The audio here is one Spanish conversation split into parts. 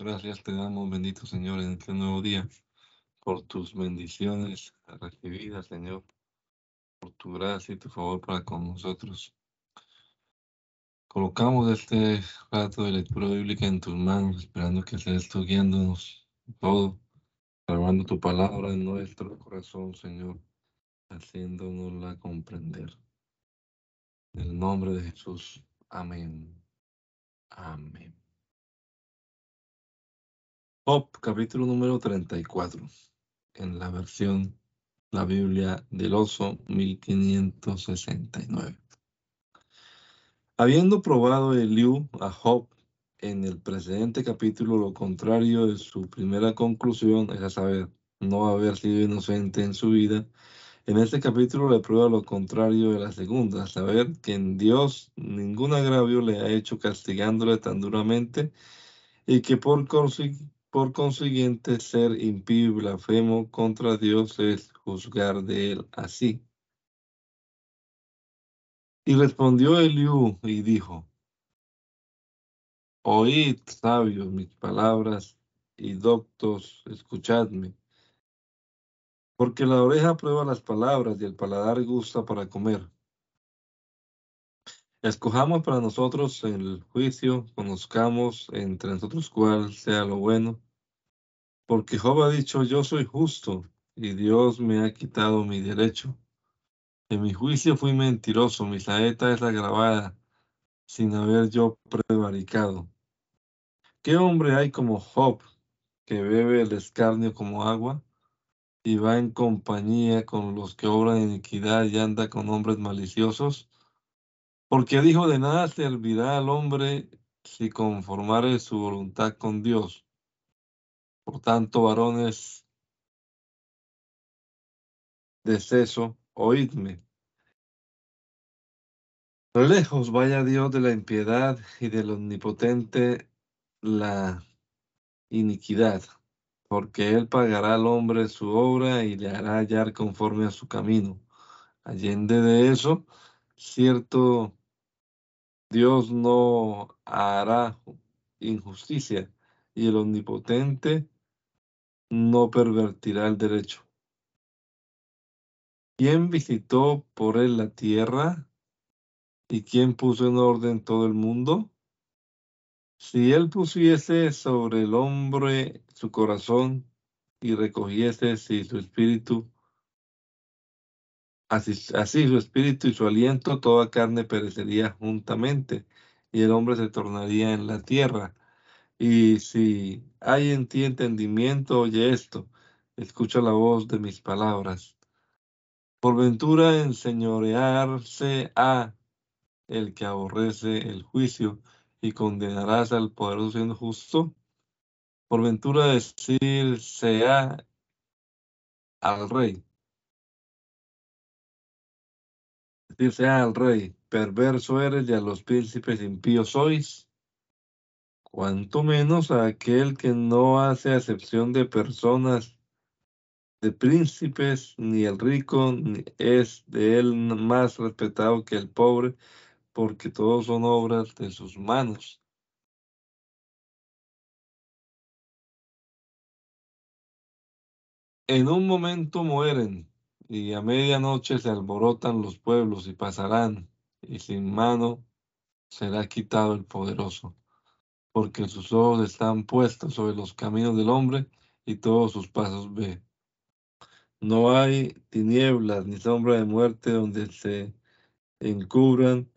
Gracias te damos, bendito Señor, en este nuevo día, por tus bendiciones recibidas, Señor, por tu gracia y tu favor para con nosotros. Colocamos este rato de lectura bíblica en tus manos, esperando que seas tú guiándonos todo, grabando tu palabra en nuestro corazón, Señor, haciéndonosla comprender. En el nombre de Jesús. Amén. Amén. Job, capítulo número 34, en la versión La Biblia del Oso 1569. Habiendo probado Eliú a Job en el precedente capítulo lo contrario de su primera conclusión, es a saber, no haber sido inocente en su vida, en este capítulo le prueba lo contrario de la segunda, saber que en Dios ningún agravio le ha hecho castigándole tan duramente y que por, por consiguiente ser impío y blasfemo contra Dios es juzgar de él así. Y respondió Eliú y dijo, Oíd, sabios, mis palabras, y doctos, escuchadme. Porque la oreja prueba las palabras y el paladar gusta para comer. Escojamos para nosotros el juicio, conozcamos entre nosotros cuál sea lo bueno. Porque Job ha dicho, yo soy justo, y Dios me ha quitado mi derecho. En mi juicio fui mentiroso, mi saeta es agravada, sin haber yo prevaricado. ¿Qué hombre hay como Job, que bebe el escarnio como agua? y va en compañía con los que obran iniquidad y anda con hombres maliciosos? Porque dijo de nada servirá al hombre si conformare su voluntad con Dios. Por tanto, varones de seso, oídme. Lejos vaya Dios de la impiedad y del omnipotente la iniquidad porque él pagará al hombre su obra y le hará hallar conforme a su camino. Allende de eso, cierto, Dios no hará injusticia y el omnipotente no pervertirá el derecho. ¿Quién visitó por él la tierra? ¿Y quién puso en orden todo el mundo? Si él pusiese sobre el hombre su corazón y recogiese si su espíritu, así, así su espíritu y su aliento, toda carne perecería juntamente, y el hombre se tornaría en la tierra. Y si hay en ti entendimiento, oye esto, escucha la voz de mis palabras. Por ventura enseñorearse a el que aborrece el juicio y condenarás al poderoso siendo justo? Por ventura decir sea al rey. Sea al rey, perverso eres y a los príncipes impíos sois. Cuanto menos a aquel que no hace acepción de personas, de príncipes, ni el rico ni es de él más respetado que el pobre, porque todos son obras de sus manos. En un momento mueren, y a medianoche se alborotan los pueblos y pasarán, y sin mano será quitado el poderoso, porque sus ojos están puestos sobre los caminos del hombre y todos sus pasos ve. No hay tinieblas ni sombra de muerte donde se encubran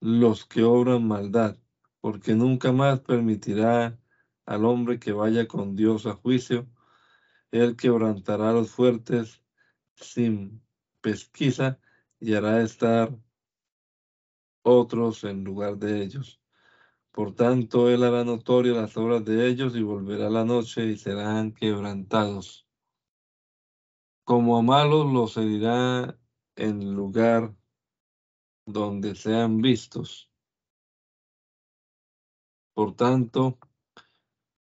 los que obran maldad, porque nunca más permitirá al hombre que vaya con Dios a juicio. Él quebrantará a los fuertes sin pesquisa y hará estar otros en lugar de ellos. Por tanto, él hará notoria las obras de ellos y volverá la noche y serán quebrantados. Como a malos los herirá en lugar donde sean vistos. Por tanto,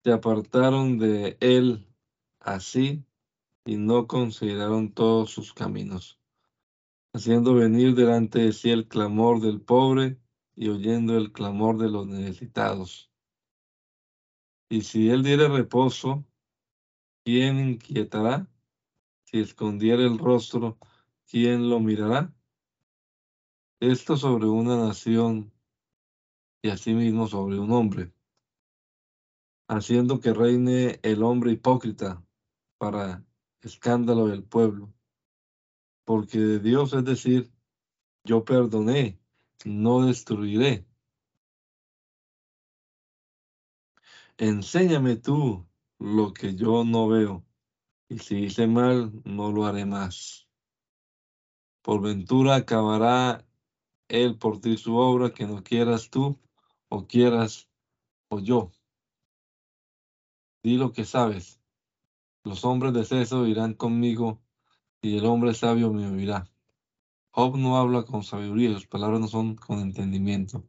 se apartaron de él así y no consideraron todos sus caminos, haciendo venir delante de sí el clamor del pobre y oyendo el clamor de los necesitados. Y si él diere reposo, ¿quién inquietará? Si escondiere el rostro, ¿quién lo mirará? Esto sobre una nación y asimismo sobre un hombre, haciendo que reine el hombre hipócrita para escándalo del pueblo. Porque de Dios es decir, yo perdoné, no destruiré. Enséñame tú lo que yo no veo, y si hice mal, no lo haré más. Por ventura acabará él por ti su obra que no quieras tú, o quieras o yo. Di lo que sabes. Los hombres de seso irán conmigo, y el hombre sabio me oirá. Job no habla con sabiduría, sus palabras no son con entendimiento.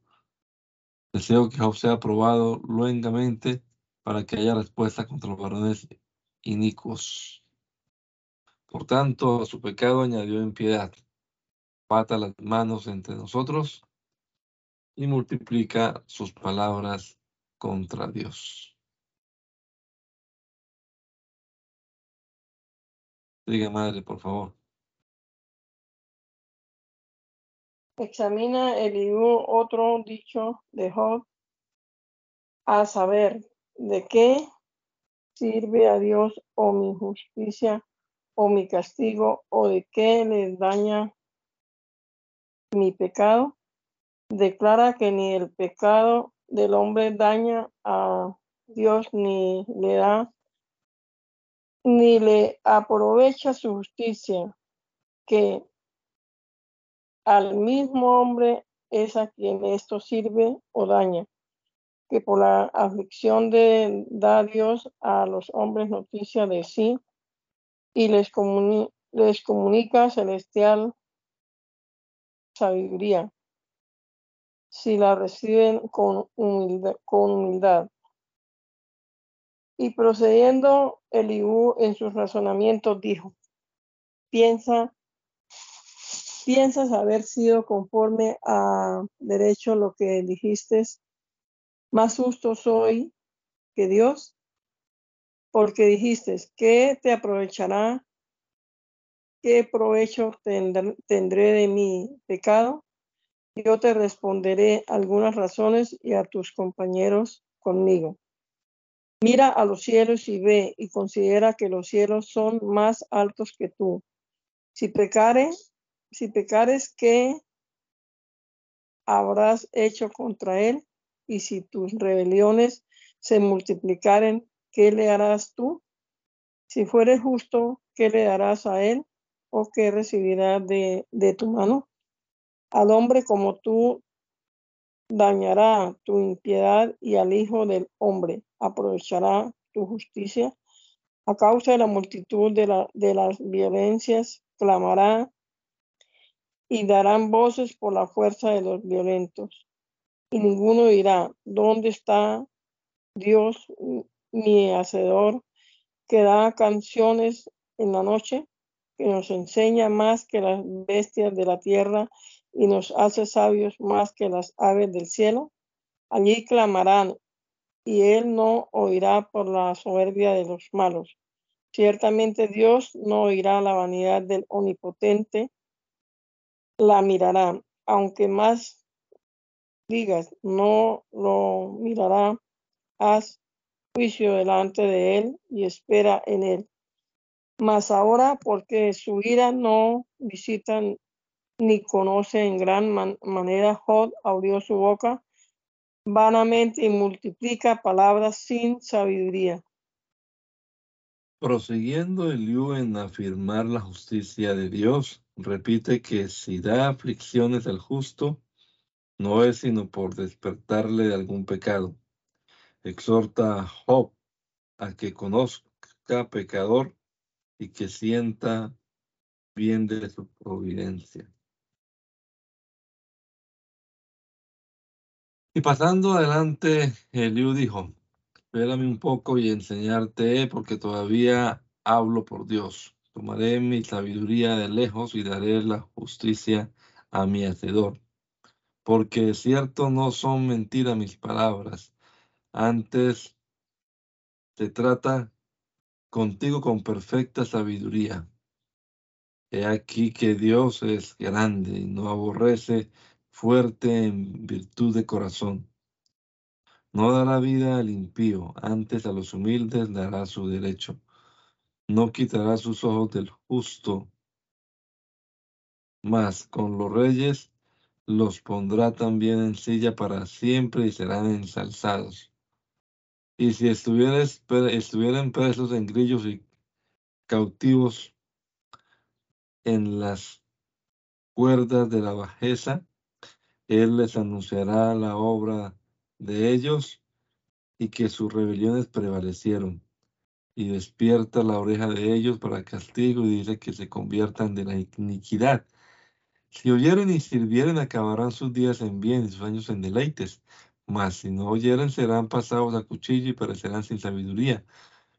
Deseo que Job sea aprobado luengamente para que haya respuesta contra los varones inicuos. Por tanto, a su pecado añadió impiedad. Pata las manos entre nosotros y multiplica sus palabras contra Dios. Diga, madre, por favor. Examina el otro dicho de Job, a saber, ¿de qué sirve a Dios o mi justicia o mi castigo o de qué le daña mi pecado? Declara que ni el pecado del hombre daña a Dios ni le da ni le aprovecha su justicia, que al mismo hombre es a quien esto sirve o daña, que por la aflicción de da Dios a los hombres noticia de sí y les, les comunica celestial sabiduría, si la reciben con humildad. Con humildad. Y procediendo Eliú en sus razonamientos dijo, piensa piensas haber sido conforme a derecho lo que dijiste, más justo soy que Dios, porque dijiste, ¿qué te aprovechará? ¿Qué provecho tendré de mi pecado? Yo te responderé algunas razones y a tus compañeros conmigo. Mira a los cielos y ve y considera que los cielos son más altos que tú. Si pecare, si pecares, ¿qué habrás hecho contra él? Y si tus rebeliones se multiplicaren, ¿qué le harás tú? Si fueres justo, ¿qué le darás a él? ¿O qué recibirá de, de tu mano? Al hombre como tú dañará tu impiedad y al Hijo del Hombre aprovechará tu justicia. A causa de la multitud de, la, de las violencias, clamará y darán voces por la fuerza de los violentos. Y ninguno dirá, ¿dónde está Dios, mi hacedor, que da canciones en la noche, que nos enseña más que las bestias de la tierra y nos hace sabios más que las aves del cielo? Allí clamarán, y él no oirá por la soberbia de los malos. Ciertamente Dios no oirá la vanidad del omnipotente, la mirará, aunque más digas, no lo mirará, haz juicio delante de él y espera en él. Mas ahora, porque su ira no visita ni conoce en gran manera, Jod abrió su boca vanamente y multiplica palabras sin sabiduría. Prosiguiendo Eliú en afirmar la justicia de Dios, repite que si da aflicciones al justo, no es sino por despertarle de algún pecado. Exhorta a Job a que conozca pecador y que sienta bien de su providencia. Y pasando adelante, Eliú dijo, espérame un poco y enseñarte, porque todavía hablo por Dios. Tomaré mi sabiduría de lejos y daré la justicia a mi hacedor. Porque cierto no son mentiras mis palabras. Antes se trata contigo con perfecta sabiduría. He aquí que Dios es grande y no aborrece fuerte en virtud de corazón. No dará vida al impío, antes a los humildes dará su derecho. No quitará sus ojos del justo, mas con los reyes los pondrá también en silla para siempre y serán ensalzados. Y si estuvieran presos en grillos y cautivos en las cuerdas de la bajeza, Él les anunciará la obra de ellos y que sus rebeliones prevalecieron. Y despierta la oreja de ellos para castigo y dice que se conviertan de la iniquidad. Si oyeren y sirvieren, acabarán sus días en bien y sus años en deleites. Mas si no oyeren, serán pasados a cuchillo y perecerán sin sabiduría.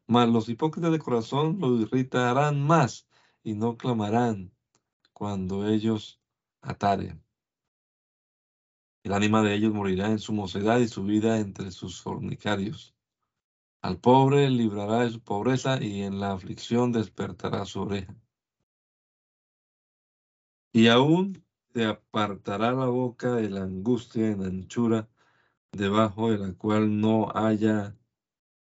Mas los hipócritas de corazón lo irritarán más y no clamarán cuando ellos ataren. El ánima de ellos morirá en su mocedad y su vida entre sus fornicarios. Al pobre librará de su pobreza y en la aflicción despertará su oreja. Y aún te apartará la boca de la angustia en anchura, debajo de la cual no haya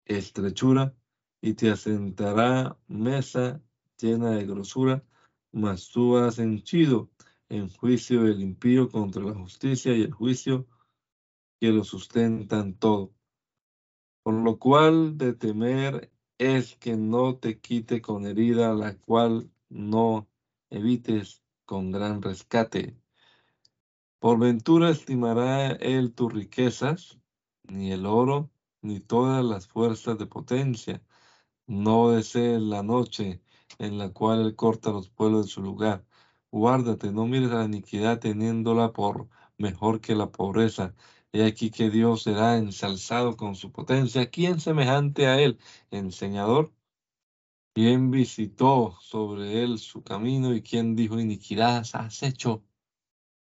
estrechura, y te asentará mesa llena de grosura, mas tú has henchido en juicio el impío contra la justicia y el juicio que lo sustentan todo. Por lo cual de temer es que no te quite con herida la cual no evites con gran rescate. Por ventura estimará él tus riquezas, ni el oro, ni todas las fuerzas de potencia. No desees la noche en la cual él corta los pueblos de su lugar. Guárdate, no mires la iniquidad teniéndola por mejor que la pobreza. He aquí que Dios será ensalzado con su potencia. ¿Quién semejante a él? Enseñador. ¿Quién visitó sobre él su camino y quién dijo iniquidad has hecho?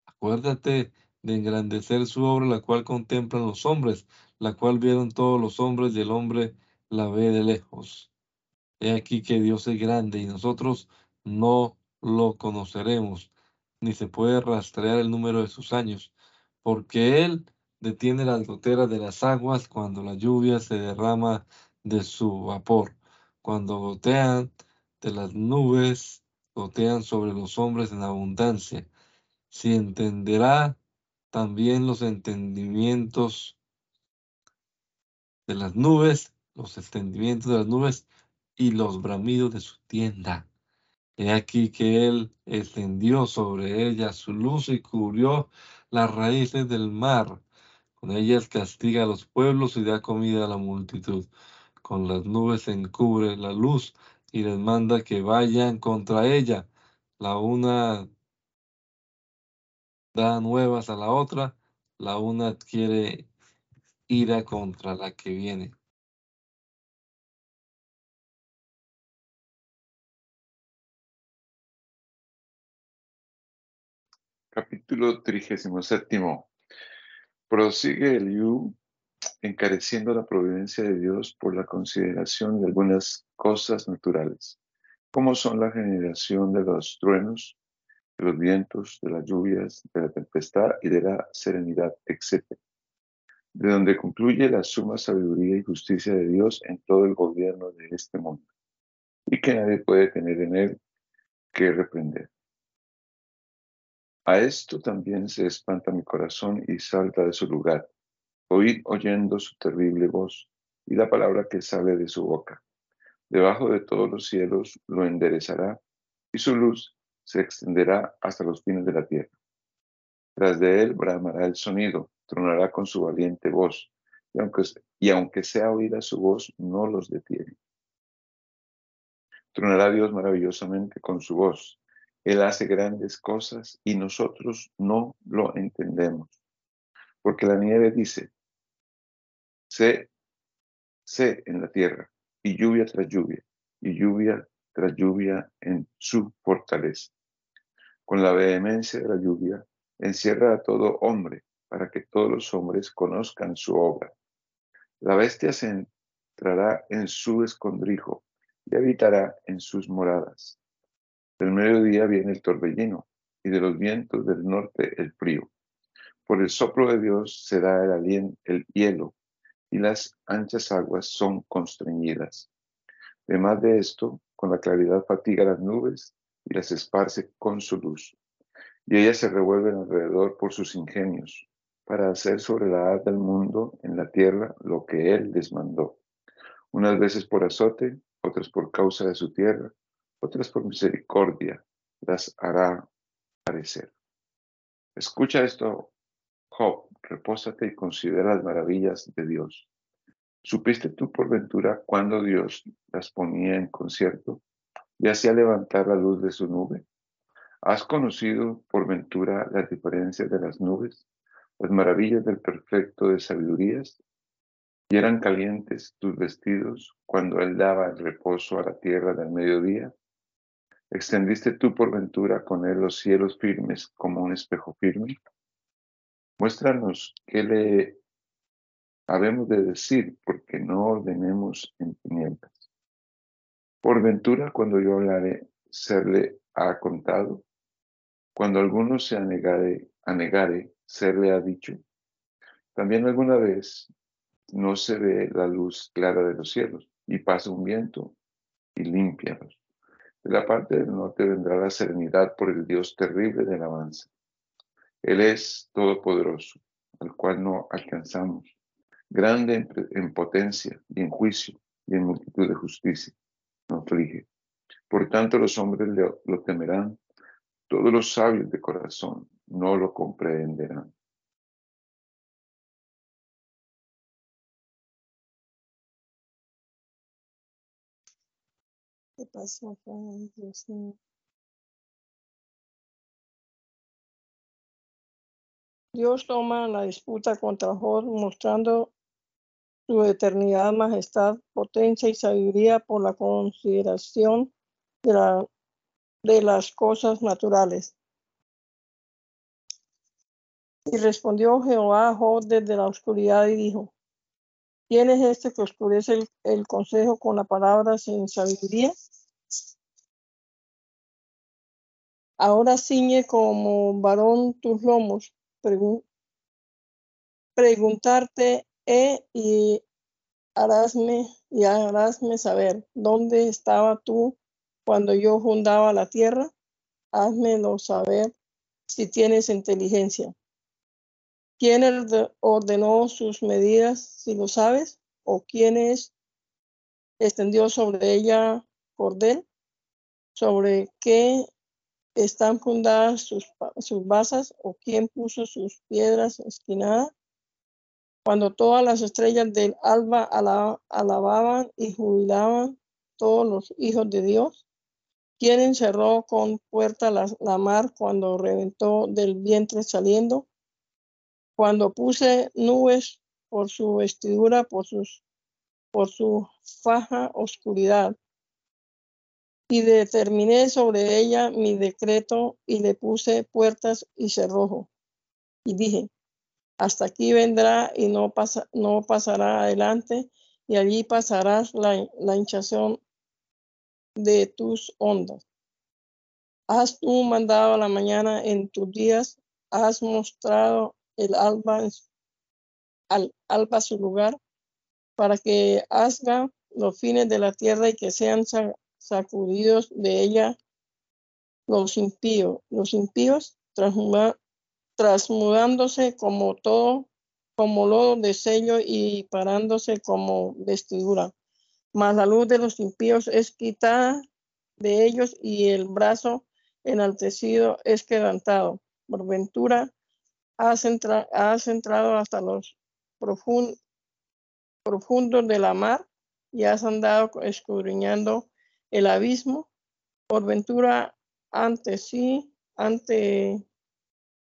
Acuérdate de engrandecer su obra, la cual contemplan los hombres, la cual vieron todos los hombres y el hombre la ve de lejos. He aquí que Dios es grande y nosotros no lo conoceremos, ni se puede rastrear el número de sus años, porque Él detiene las goteras de las aguas cuando la lluvia se derrama de su vapor, cuando gotean de las nubes, gotean sobre los hombres en abundancia. Si entenderá también los entendimientos de las nubes, los entendimientos de las nubes y los bramidos de su tienda. He aquí que él extendió sobre ella su luz y cubrió las raíces del mar. Con ellas castiga a los pueblos y da comida a la multitud. Con las nubes encubre la luz y les manda que vayan contra ella. La una da nuevas a la otra, la una adquiere ira contra la que viene. Capítulo 37. Prosigue Eliú encareciendo la providencia de Dios por la consideración de algunas cosas naturales, como son la generación de los truenos, de los vientos, de las lluvias, de la tempestad y de la serenidad, etc. De donde concluye la suma sabiduría y justicia de Dios en todo el gobierno de este mundo, y que nadie puede tener en él que reprender. A esto también se espanta mi corazón y salta de su lugar. Oíd oyendo su terrible voz y la palabra que sale de su boca. Debajo de todos los cielos lo enderezará y su luz se extenderá hasta los fines de la tierra. Tras de él bramará el sonido, tronará con su valiente voz, y aunque, y aunque sea oída su voz, no los detiene. Tronará Dios maravillosamente con su voz, él hace grandes cosas y nosotros no lo entendemos. Porque la nieve dice, sé, sé en la tierra, y lluvia tras lluvia, y lluvia tras lluvia en su fortaleza. Con la vehemencia de la lluvia, encierra a todo hombre, para que todos los hombres conozcan su obra. La bestia se entrará en su escondrijo y habitará en sus moradas. Del mediodía viene el torbellino y de los vientos del norte el frío. Por el soplo de Dios será el, el hielo y las anchas aguas son constreñidas. Además de esto, con la claridad fatiga las nubes y las esparce con su luz. Y ellas se revuelven alrededor por sus ingenios, para hacer sobre la haz del mundo en la tierra lo que Él les mandó. Unas veces por azote, otras por causa de su tierra, otras por misericordia, las hará parecer. Escucha esto, Job, repósate y considera las maravillas de Dios. ¿Supiste tú por ventura cuando Dios las ponía en concierto y hacía levantar la luz de su nube? ¿Has conocido por ventura las diferencias de las nubes, las maravillas del perfecto de sabidurías? ¿Y eran calientes tus vestidos cuando Él daba el reposo a la tierra del mediodía? ¿Extendiste tú por ventura con Él los cielos firmes como un espejo firme? Muéstranos qué le habemos de decir, porque no ordenemos en tinieblas. Por ventura, cuando yo hablaré, serle ha contado, cuando alguno se anegare, anegare, serle ha dicho. También alguna vez no se ve la luz clara de los cielos, y pasa un viento y límpialos. De la parte del norte vendrá la serenidad por el Dios terrible del avance. Él es todopoderoso, al cual no alcanzamos, grande en, potencia y en juicio y en multitud de justicia. No aflige. Por tanto, los hombres lo temerán, todos los sabios de corazón no lo comprenderán. ¿Qué pasó, Dios toma la disputa contra Job mostrando su eternidad, majestad, potencia y sabiduría por la consideración de, la, de las cosas naturales. Y respondió Jehová a Job desde la oscuridad y dijo, ¿Quién es este que oscurece el, consejo con la palabra sin sabiduría? Ahora ciñe como varón tus lomos. preguntarte he y harásme y harásme saber dónde estaba tú cuando yo fundaba la tierra. Házmelo saber si tienes inteligencia. ¿Quién ordenó sus medidas, si lo sabes? ¿O quién es, extendió sobre ella cordel? ¿Sobre qué están fundadas sus, sus basas? ¿O quién puso sus piedras esquinadas? Cuando todas las estrellas del alba alababan y jubilaban todos los hijos de Dios, ¿quién encerró con puerta la mar cuando reventó del vientre saliendo? Cuando puse nubes por su vestidura, por, sus, por su faja oscuridad, y determiné sobre ella mi decreto y le puse puertas y cerrojo. Y dije, hasta aquí vendrá y no, pasa, no pasará adelante, y allí pasarás la, la hinchazón de tus ondas. Has tú mandado la mañana en tus días, has mostrado el alba, al, alba su lugar, para que haga los fines de la tierra y que sean sacudidos de ella los impíos. Los impíos transmudándose como todo, como lodo de sello y parándose como vestidura. Mas la luz de los impíos es quitada de ellos y el brazo enaltecido es quebrantado. Por ventura has, entrado hasta los profundos de la mar y has andado escudriñando el abismo. Por ventura, ante sí, ante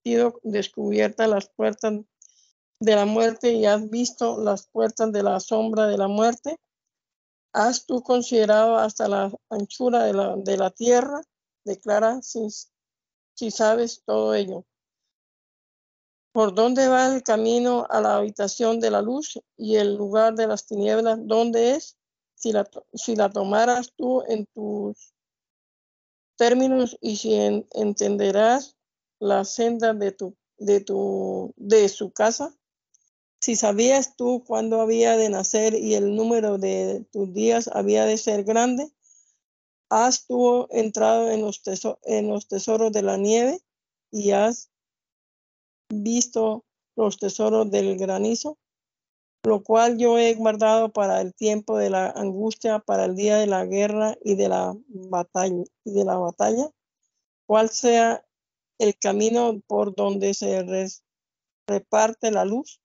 sido descubiertas las puertas de la muerte y has visto las puertas de la sombra de la muerte. ¿Has tú considerado hasta la anchura de la, de la tierra? Declara si, si sabes todo ello. ¿Por dónde va el camino a la habitación de la luz y el lugar de las tinieblas? ¿Dónde es? Si la, tomaras tú en tus términos y si entenderás la senda de tu, de tu, de su casa. Si sabías tú cuándo había de nacer y el número de tus días había de ser grande, has tú entrado en los, en los tesoros de la nieve y has visto los tesoros del granizo, lo cual yo he guardado para el tiempo de la angustia, para el día de la guerra y de la batalla, y de la batalla, cual sea el camino por donde se reparte la luz,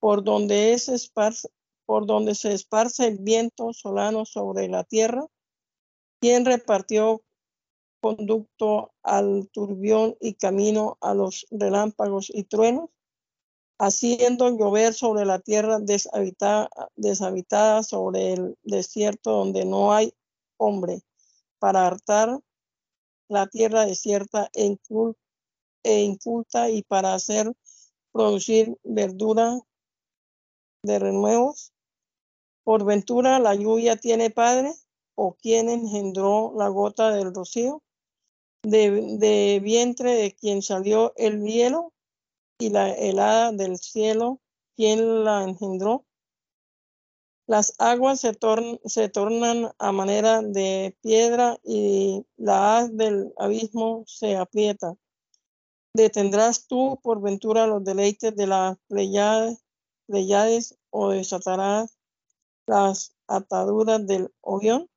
por donde, es esparce, por donde se esparce el viento solano sobre la tierra, quien repartió conducto al turbión y camino a los relámpagos y truenos, haciendo llover sobre la tierra deshabitada, sobre el desierto donde no hay hombre, para hartar la tierra desierta e, e inculta y para hacer producir verdura de renuevos. Por ventura la lluvia tiene padre, o quien engendró la gota del rocío de, vientre de quien salió el hielo y la helada del cielo, quien la engendró. Las aguas se, tornan a manera de piedra y la haz del abismo se aprieta. ¿Detendrás tú por ventura los deleites de las pleyades, o desatarás las ataduras del ovión?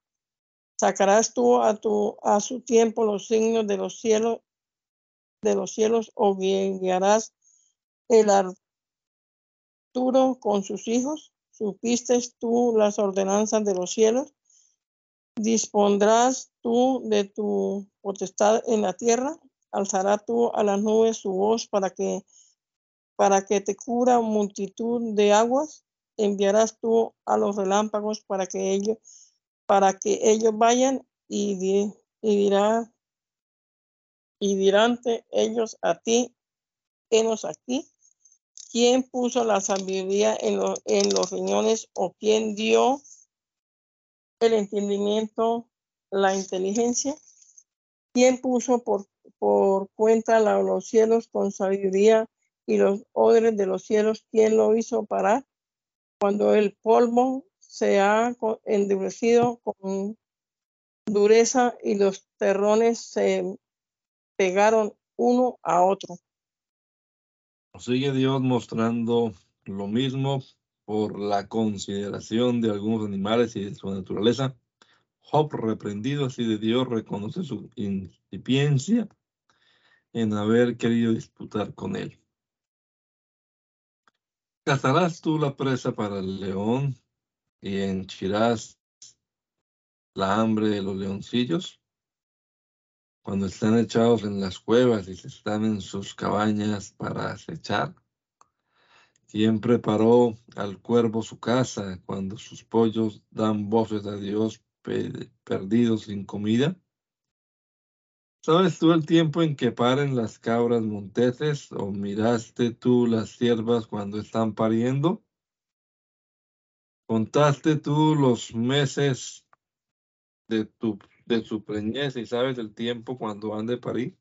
Sacarás tú a, tu, a su tiempo los signos de los cielos, de los cielos, o guiarás el Arturo con sus hijos. Supiste tú las ordenanzas de los cielos. Dispondrás tú de tu potestad en la tierra. Alzará tú a las nubes su voz para que para que te cura multitud de aguas. Enviarás tú a los relámpagos para que ellos para que ellos vayan y, y dirá y dirán ellos a ti, enos aquí, quién puso la sabiduría en, en los riñones o quién dio el entendimiento, la inteligencia, quién puso por, por cuenta los cielos con sabiduría y los odres de los cielos, quién lo hizo parar cuando el polvo se ha endurecido con dureza y los terrones se pegaron uno a otro. Sigue Dios mostrando lo mismo por la consideración de algunos animales y de su naturaleza. Job, reprendido así de Dios, reconoce su incipiencia en haber querido disputar con él. ¿Cazarás tú la presa para el león y henchirás la hambre de los leoncillos cuando están echados en las cuevas y están en sus cabañas para acechar. ¿Quién preparó al cuervo su casa cuando sus pollos dan voces a Dios perdidos sin comida? ¿Sabes tú el tiempo en que paren las cabras monteses o miraste tú las siervas cuando están pariendo? ¿Contaste tú los meses de, tu, de su preñez y sabes el tiempo cuando han de parir?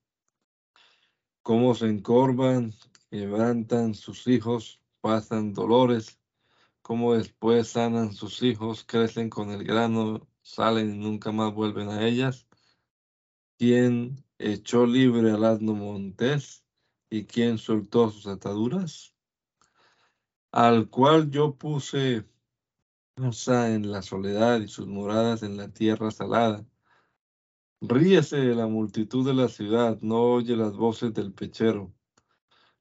Cómo se encorvan, levantan sus hijos, pasan dolores, cómo después sanan sus hijos, crecen con el grano, salen y nunca más vuelven a ellas. ¿Quién echó libre al asno montés y quién soltó sus ataduras? Al cual yo puse en la soledad y sus moradas en la tierra salada. Ríese de la multitud de la ciudad, no oye las voces del pechero.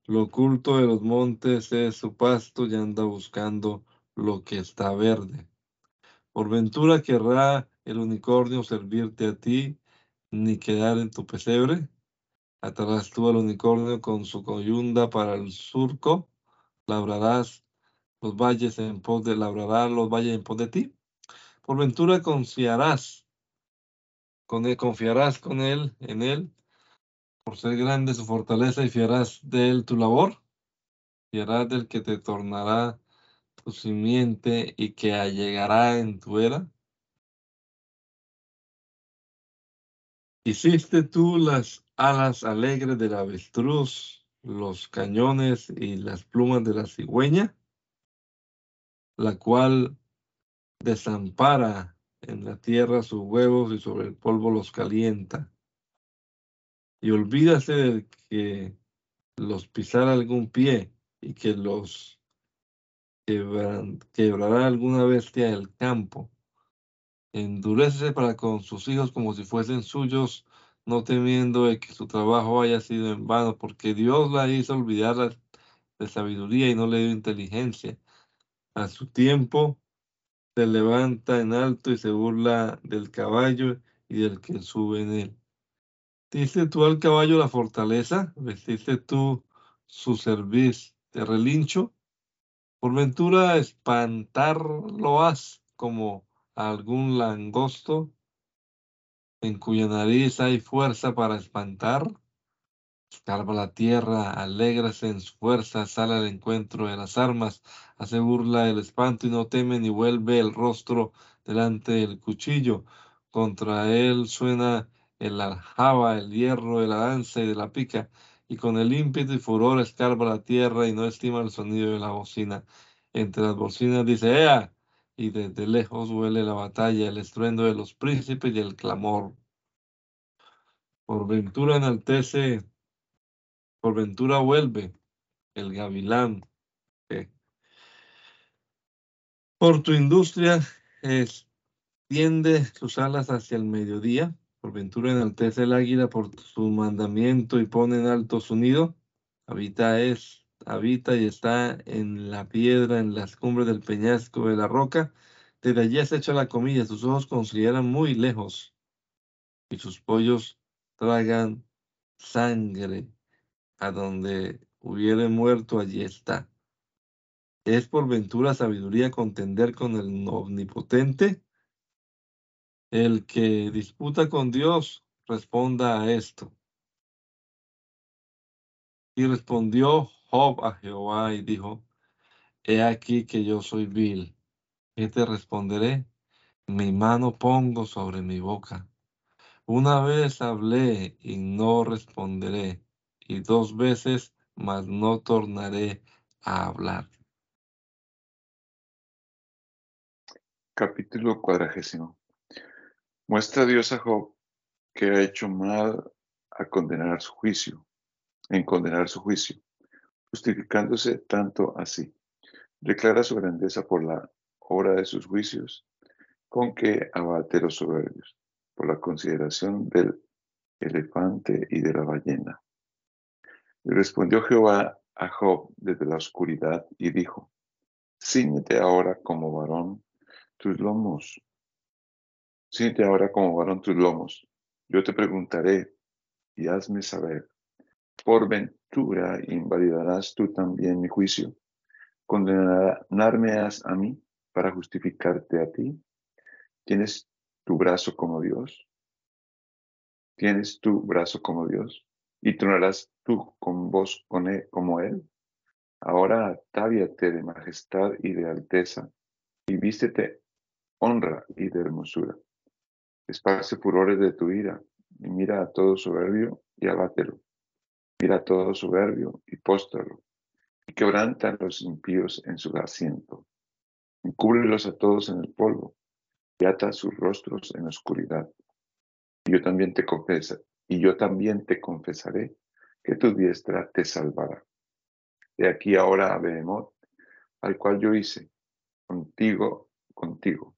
Lo oculto de los montes es su pasto y anda buscando lo que está verde. Por ventura querrá el unicornio servirte a ti, ni quedar en tu pesebre. Atarás tú al unicornio con su coyunda para el surco, labrarás los valles en pos de labrará los valles en pos de ti. Por ventura confiarás con él, confiarás con él, en él, por ser grande su fortaleza y fiarás de él tu labor. y harás del que te tornará tu simiente y que allegará en tu era. Hiciste tú las alas alegres del avestruz, los cañones y las plumas de la cigüeña, la cual desampara en la tierra sus huevos y sobre el polvo los calienta. Y olvídase del que los pisara algún pie y que los quebrará alguna bestia del campo. Endurece para con sus hijos como si fuesen suyos, no temiendo de que su trabajo haya sido en vano, porque Dios la hizo olvidar de sabiduría y no le dio inteligencia. A su tiempo se levanta en alto y se burla del caballo y del que sube en él. Dice tú al caballo la fortaleza, vestiste tú su cerviz de relincho. Por ventura espantarlo has como algún langosto en cuya nariz hay fuerza para espantar. Escarba la tierra, alégrase en su fuerza, sale al encuentro de las armas, hace burla del espanto y no teme ni vuelve el rostro delante del cuchillo. Contra él suena el aljaba, el hierro de la danza y de la pica, y con el ímpetu y furor escarba la tierra y no estima el sonido de la bocina. Entre las bocinas dice, ¡Ea! Y desde lejos huele la batalla, el estruendo de los príncipes y el clamor. Por ventura enaltece por ventura vuelve el gavilán. Por tu industria extiende sus alas hacia el mediodía. Por ventura enaltece el águila por su mandamiento y pone en alto su nido. Habita es, habita y está en la piedra, en las cumbres del peñasco de la roca. Desde allí se echa la comida, sus ojos consideran muy lejos y sus pollos tragan sangre a donde hubiere muerto, allí está. ¿Es por ventura sabiduría contender con el omnipotente? El que disputa con Dios, responda a esto. Y respondió Job a Jehová y dijo, He aquí que yo soy vil. ¿Qué te responderé? Mi mano pongo sobre mi boca. Una vez hablé y no responderé y dos veces, mas no tornaré a hablar. Capítulo cuadragésimo. Muestra Dios a Job que ha hecho mal a condenar su juicio, en condenar su juicio, justificándose tanto así. Declara su grandeza por la obra de sus juicios, con que abate los soberbios, por la consideración del elefante y de la ballena y respondió Jehová a Job desde la oscuridad y dijo, Cíñete ahora como varón tus lomos. Cíñete ahora como varón tus lomos. Yo te preguntaré y hazme saber. Por ventura invalidarás tú también mi juicio. Condenarme a mí para justificarte a ti. ¿Tienes tu brazo como Dios? ¿Tienes tu brazo como Dios? ¿Y tronarás tú con vos con él, como él? Ahora atáviate de majestad y de alteza, y vístete honra y de hermosura. Esparce furores de tu ira, y mira a todo soberbio y abátelo. Mira a todo soberbio y póstralo, y quebranta a los impíos en su asiento. Encúbrelos a todos en el polvo, y ata sus rostros en la oscuridad. Y yo también te confieso, y yo también te confesaré que tu diestra te salvará. De aquí ahora a Behemoth, al cual yo hice, contigo, contigo.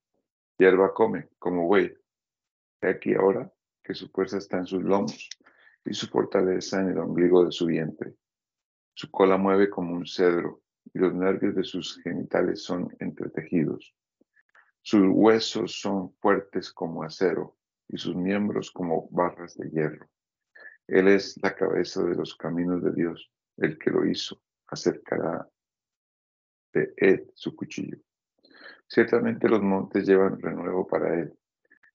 Hierba come como buey. De aquí ahora que su fuerza está en sus lomos y su fortaleza en el ombligo de su vientre. Su cola mueve como un cedro y los nervios de sus genitales son entretejidos. Sus huesos son fuertes como acero y sus miembros como barras de hierro. Él es la cabeza de los caminos de Dios, el que lo hizo, acercará de él su cuchillo. Ciertamente los montes llevan renuevo para él,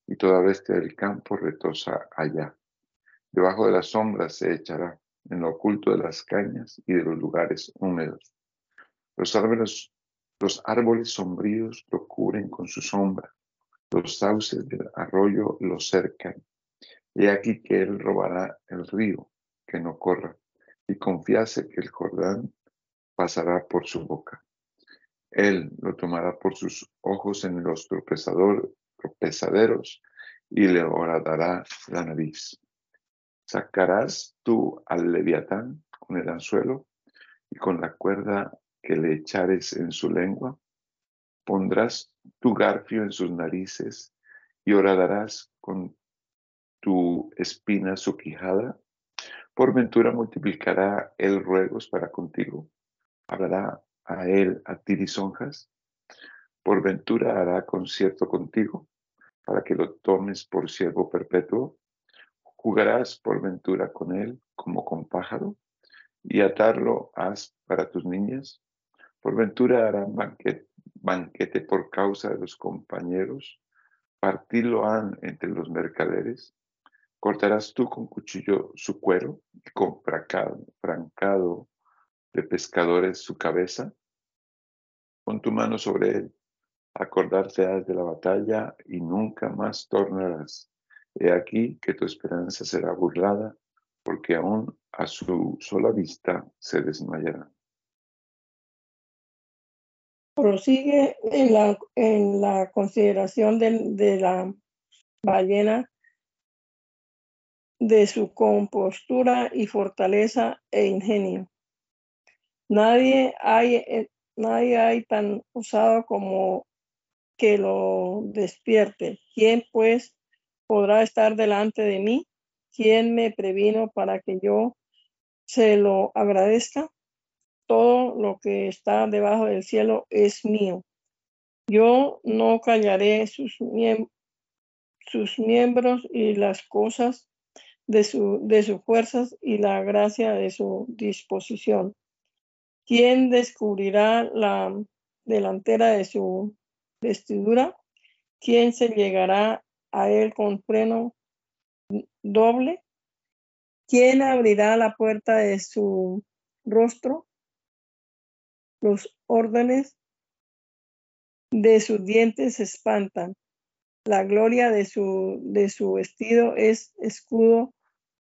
y toda bestia del campo retosa allá. Debajo de las sombras se echará, en lo oculto de las cañas y de los lugares húmedos. Los árboles, los árboles sombríos lo cubren con su sombra. Los sauces del arroyo lo cercan. He aquí que él robará el río, que no corra, y confiase que el Jordán pasará por su boca. Él lo tomará por sus ojos en los tropezaderos y le horadará la nariz. Sacarás tú al leviatán con el anzuelo y con la cuerda que le echares en su lengua. Pondrás tu garfio en sus narices y horadarás con tu espina su quijada. Por ventura multiplicará él ruegos para contigo. Hablará a él a ti lisonjas. Por ventura hará concierto contigo para que lo tomes por siervo perpetuo. Jugarás por ventura con él como con pájaro y atarlo haz para tus niñas. Por ventura harán banquete, banquete por causa de los compañeros. Partirlo han entre los mercaderes. Cortarás tú con cuchillo su cuero y con francado de pescadores su cabeza. Pon tu mano sobre él acordarte has de la batalla y nunca más tornarás. He aquí que tu esperanza será burlada, porque aún a su sola vista se desmayará. Prosigue en la, consideración de, de la ballena de su compostura y fortaleza e ingenio. Nadie hay, eh, nadie hay tan usado como que lo despierte. ¿Quién pues podrá estar delante de mí? ¿Quién me previno para que yo se lo agradezca? Todo lo que está debajo del cielo es mío. Yo no callaré sus, sus miembros y las cosas de, su, de sus fuerzas y la gracia de su disposición. ¿Quién descubrirá la delantera de su vestidura, ¿quién se llegará a él con freno doble? ¿Quién abrirá la puerta de su rostro? Los órdenes de sus dientes se espantan. La gloria de su, de su vestido es escudo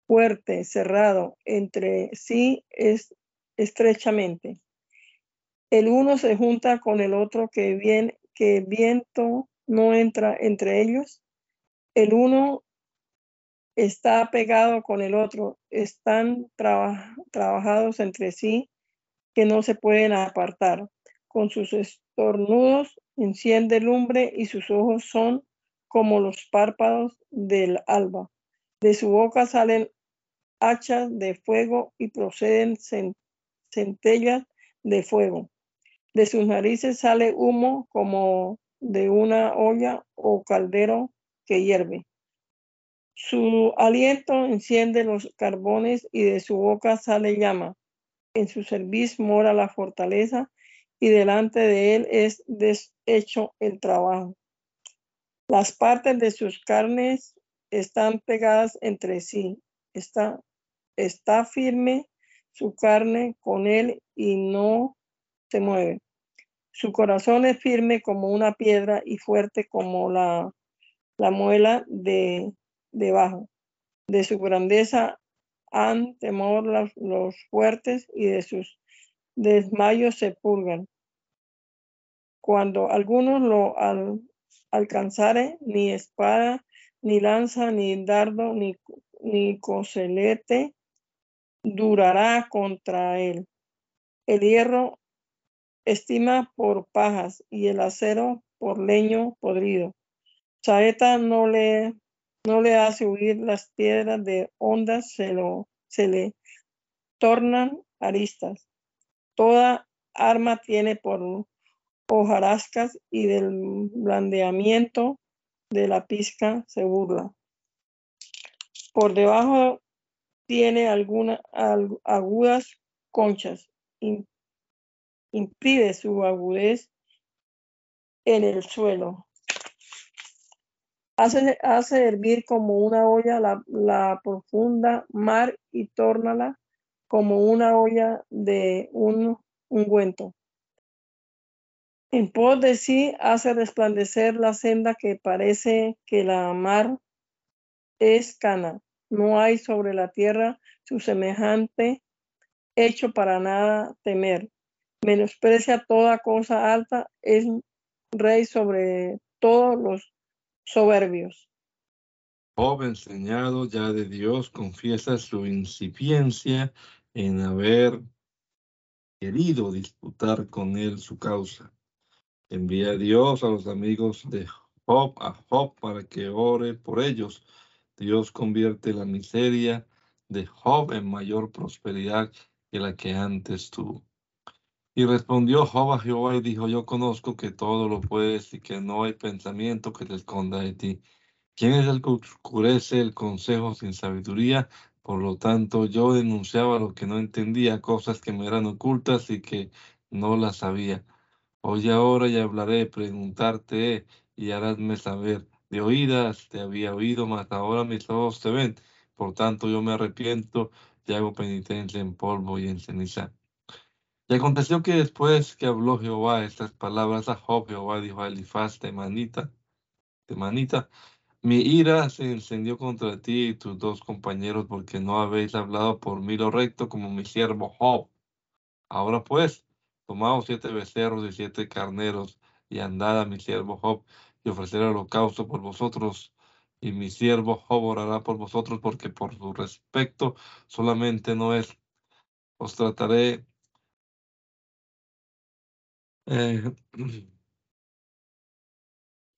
fuerte, cerrado, entre sí es estrechamente. El uno se junta con el otro que bien que viento no entra entre ellos. El uno está pegado con el otro, están trabajados entre sí que no se pueden apartar. Con sus estornudos enciende lumbre y sus ojos son como los párpados del alba. De su boca salen hachas de fuego y proceden centellas de fuego. De sus narices sale humo como de una olla o caldero que hierve. Su aliento enciende los carbones y de su boca sale llama. En su cerviz mora la fortaleza y delante de él es deshecho el trabajo. Las partes de sus carnes están pegadas entre sí. Está, está firme su carne con él y no se mueve. Su corazón es firme como una piedra y fuerte como la, la muela de debajo. De su grandeza han temor los, los fuertes y de sus desmayos se purgan. Cuando algunos lo al, alcanzare, ni espada, ni lanza, ni dardo, ni, ni coselete durará contra él. El hierro estima por pajas y el acero por leño podrido. Saeta no le, no le hace huir las piedras de ondas, se, lo, se le tornan aristas. Toda arma tiene por hojarascas y del blandeamiento de la pizca se burla. Por debajo tiene algunas agudas conchas, impide su agudez en el suelo. Hace, hervir como una olla la, profunda mar y tórnala como una olla de un ungüento. En pos de sí hace resplandecer la senda que parece que la mar es cana. No hay sobre la tierra su semejante hecho para nada temer. Menosprecia toda cosa alta, es rey sobre todos los soberbios. Job, enseñado ya de Dios, confiesa su incipiencia en haber querido disputar con él su causa. Envía a Dios a los amigos de Job, a Job, para que ore por ellos. Dios convierte la miseria de Job en mayor prosperidad que la que antes tuvo. Y respondió Job a Jehová y dijo, yo conozco que todo lo puedes y que no hay pensamiento que te esconda de ti. ¿Quién es el que oscurece el consejo sin sabiduría? Por lo tanto, yo denunciaba lo que no entendía, cosas que me eran ocultas y que no las sabía. Hoy ahora y hablaré, preguntarte y harásme saber. De oídas te había oído, mas ahora mis ojos te ven. Por tanto, yo me arrepiento y hago penitencia en polvo y en ceniza. Y aconteció que después que habló Jehová estas palabras a Job, Jehová dijo a Elifaz, manita, de manita, mi ira se encendió contra ti y tus dos compañeros porque no habéis hablado por mí lo recto como mi siervo Job. Ahora pues, tomaos siete becerros y siete carneros y andad a mi siervo Job y ofreceré holocausto por vosotros. Y mi siervo Job orará por vosotros porque por su respecto solamente no es. Os trataré eh,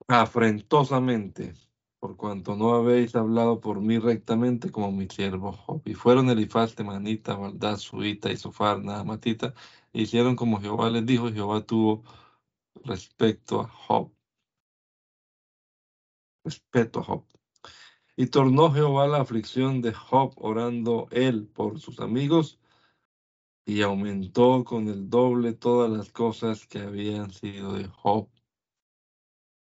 afrentosamente por cuanto no habéis hablado por mí rectamente como mi siervo Job. Y fueron Elifaz, Temanita, Baldad, Suita y Sofar, Nahamatita, e hicieron como Jehová les dijo, Jehová tuvo respecto a Job. Respeto a Job. Y tornó Jehová la aflicción de Job, orando él por sus amigos, y aumentó con el doble todas las cosas que habían sido de Job.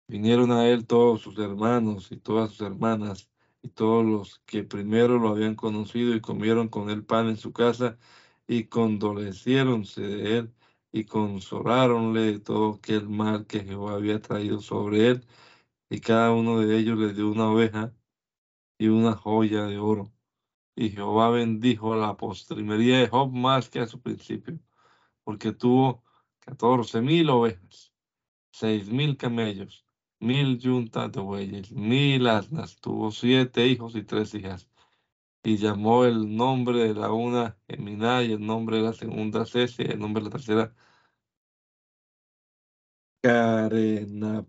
Vinieron a él todos sus hermanos y todas sus hermanas y todos los que primero lo habían conocido y comieron con él pan en su casa y condoleciéronse de él y consoláronle de todo aquel mal que Jehová había traído sobre él y cada uno de ellos le dio una oveja y una joya de oro. Y Jehová bendijo la postrimería de Job más que a su principio, porque tuvo catorce mil ovejas, seis mil camellos, mil yuntas de bueyes, mil asnas, tuvo siete hijos y tres hijas. Y llamó el nombre de la una Eminá y el nombre de la segunda Ceci y el nombre de la tercera Karenapuch.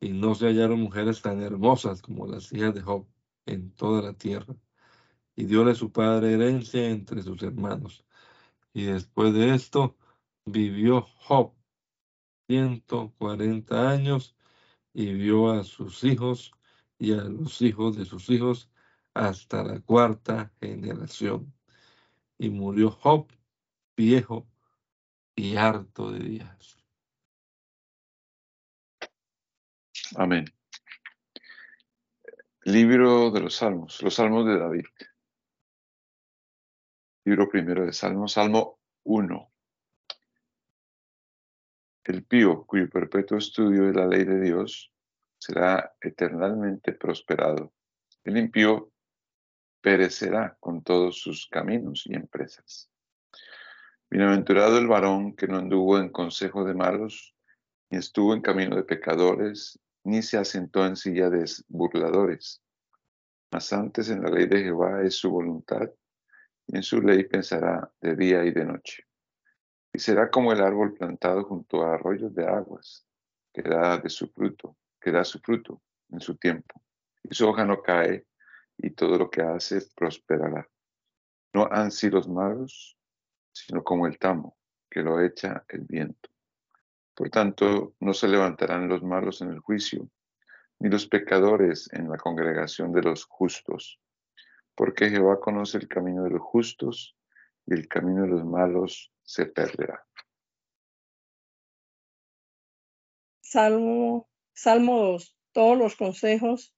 Y no se hallaron mujeres tan hermosas como las hijas de Job en toda la tierra. Y diole su padre herencia entre sus hermanos. Y después de esto vivió Job 140 años y vio a sus hijos y a los hijos de sus hijos hasta la cuarta generación. Y murió Job viejo y harto de días. Amén. Libro de los Salmos, los Salmos de David. Libro primero de Salmos, Salmo 1. El pío, cuyo perpetuo estudio de la ley de Dios, será eternamente prosperado. El impío perecerá con todos sus caminos y empresas. Bienaventurado el varón que no anduvo en consejo de malos, ni estuvo en camino de pecadores, ni se asentó en silla de burladores. Mas antes en la ley de Jehová es su voluntad, y en su ley pensará de día y de noche y será como el árbol plantado junto a arroyos de aguas, que da de su fruto, que da su fruto en su tiempo, y su hoja no cae, y todo lo que hace prosperará. No han sido los malos, sino como el tamo, que lo echa el viento. Por tanto, no se levantarán los malos en el juicio, ni los pecadores en la congregación de los justos, porque Jehová conoce el camino de los justos, y el camino de los malos se perderá. Salmo, Salmo 2. Todos los consejos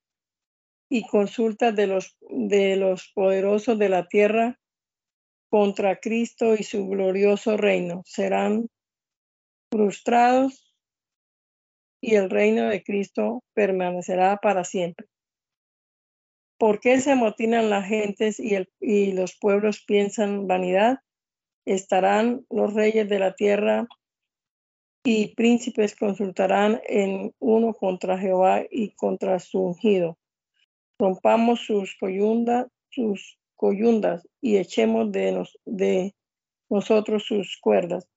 y consultas de los, de los poderosos de la tierra contra Cristo y su glorioso reino. Serán frustrados y el reino de Cristo permanecerá para siempre. ¿Por qué se amotinan las gentes y, y los pueblos piensan vanidad? Estarán los reyes de la tierra y príncipes consultarán en uno contra Jehová y contra su ungido. Rompamos sus coyundas, sus coyundas y echemos de, nosotros sus cuerdas.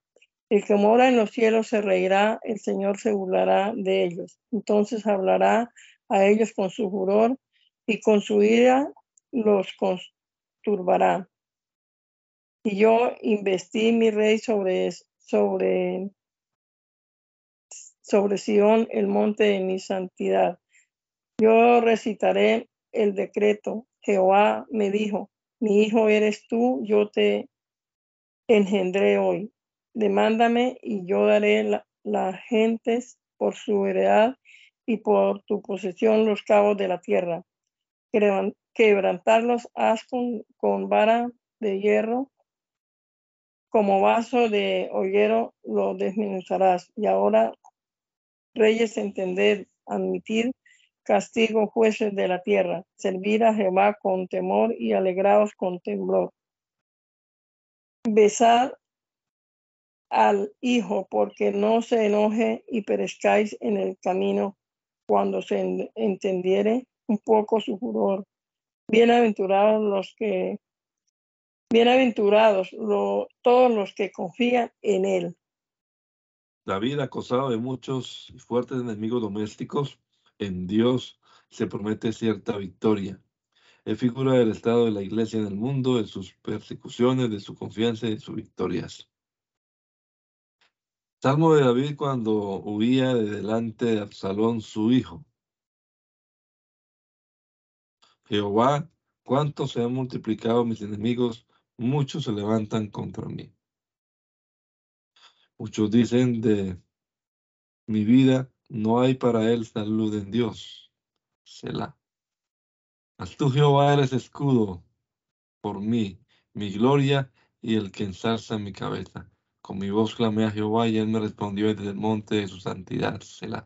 El que mora en los cielos se reirá, el Señor se burlará de ellos. Entonces hablará a ellos con su furor y con su ira los conturbará. Y yo investí mi rey sobre, sobre sobre Sión, el monte de mi santidad. Yo recitaré el decreto. Jehová me dijo, mi hijo eres tú, yo te engendré hoy. Demándame y yo daré las gentes por su heredad y por tu posesión los cabos de la tierra. Quebrantarlos haz con, con vara de hierro, como vaso de hoguero lo desmenuzarás. Y ahora reyes entender, admitir castigo, jueces de la tierra, servir a Jehová con temor y alegraos con temblor. Besad al Hijo, porque no se enoje y perezcáis en el camino cuando se entendiere un poco su furor. Bienaventurados los que, bienaventurados todos los que confían en Él. David, acosado de muchos fuertes enemigos domésticos, en Dios se promete cierta victoria. Es figura del estado de la iglesia en el mundo, de sus persecuciones, de su confianza y de sus victorias. Salmo de David cuando huía de delante de Absalón, su hijo. Jehová, cuánto se han multiplicado mis enemigos, muchos se levantan contra mí. Muchos dicen de mi vida, no hay para él salud en Dios. Selah. Mas tú, Jehová, eres escudo por mí, mi gloria y el que ensalza mi cabeza. Con mi voz clamé a Jehová y él me respondió desde el monte de su santidad. Selah.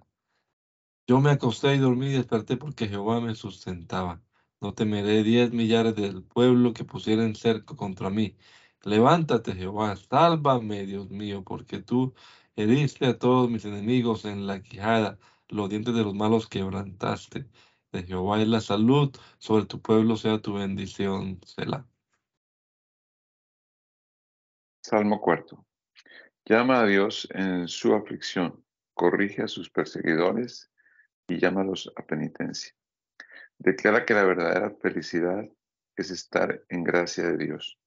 Yo me acosté y dormí y desperté porque Jehová me sustentaba. No temeré diez millares del pueblo que pusieren cerco contra mí. Levántate, Jehová, sálvame, Dios mío, porque tú heriste a todos mis enemigos en la quijada, los dientes de los malos quebrantaste. De Jehová es la salud, sobre tu pueblo sea tu bendición. Selah. Salmo cuarto. Llama a Dios en su aflicción, corrige a sus perseguidores y llámalos a penitencia. Declara que la verdadera felicidad es estar en gracia de Dios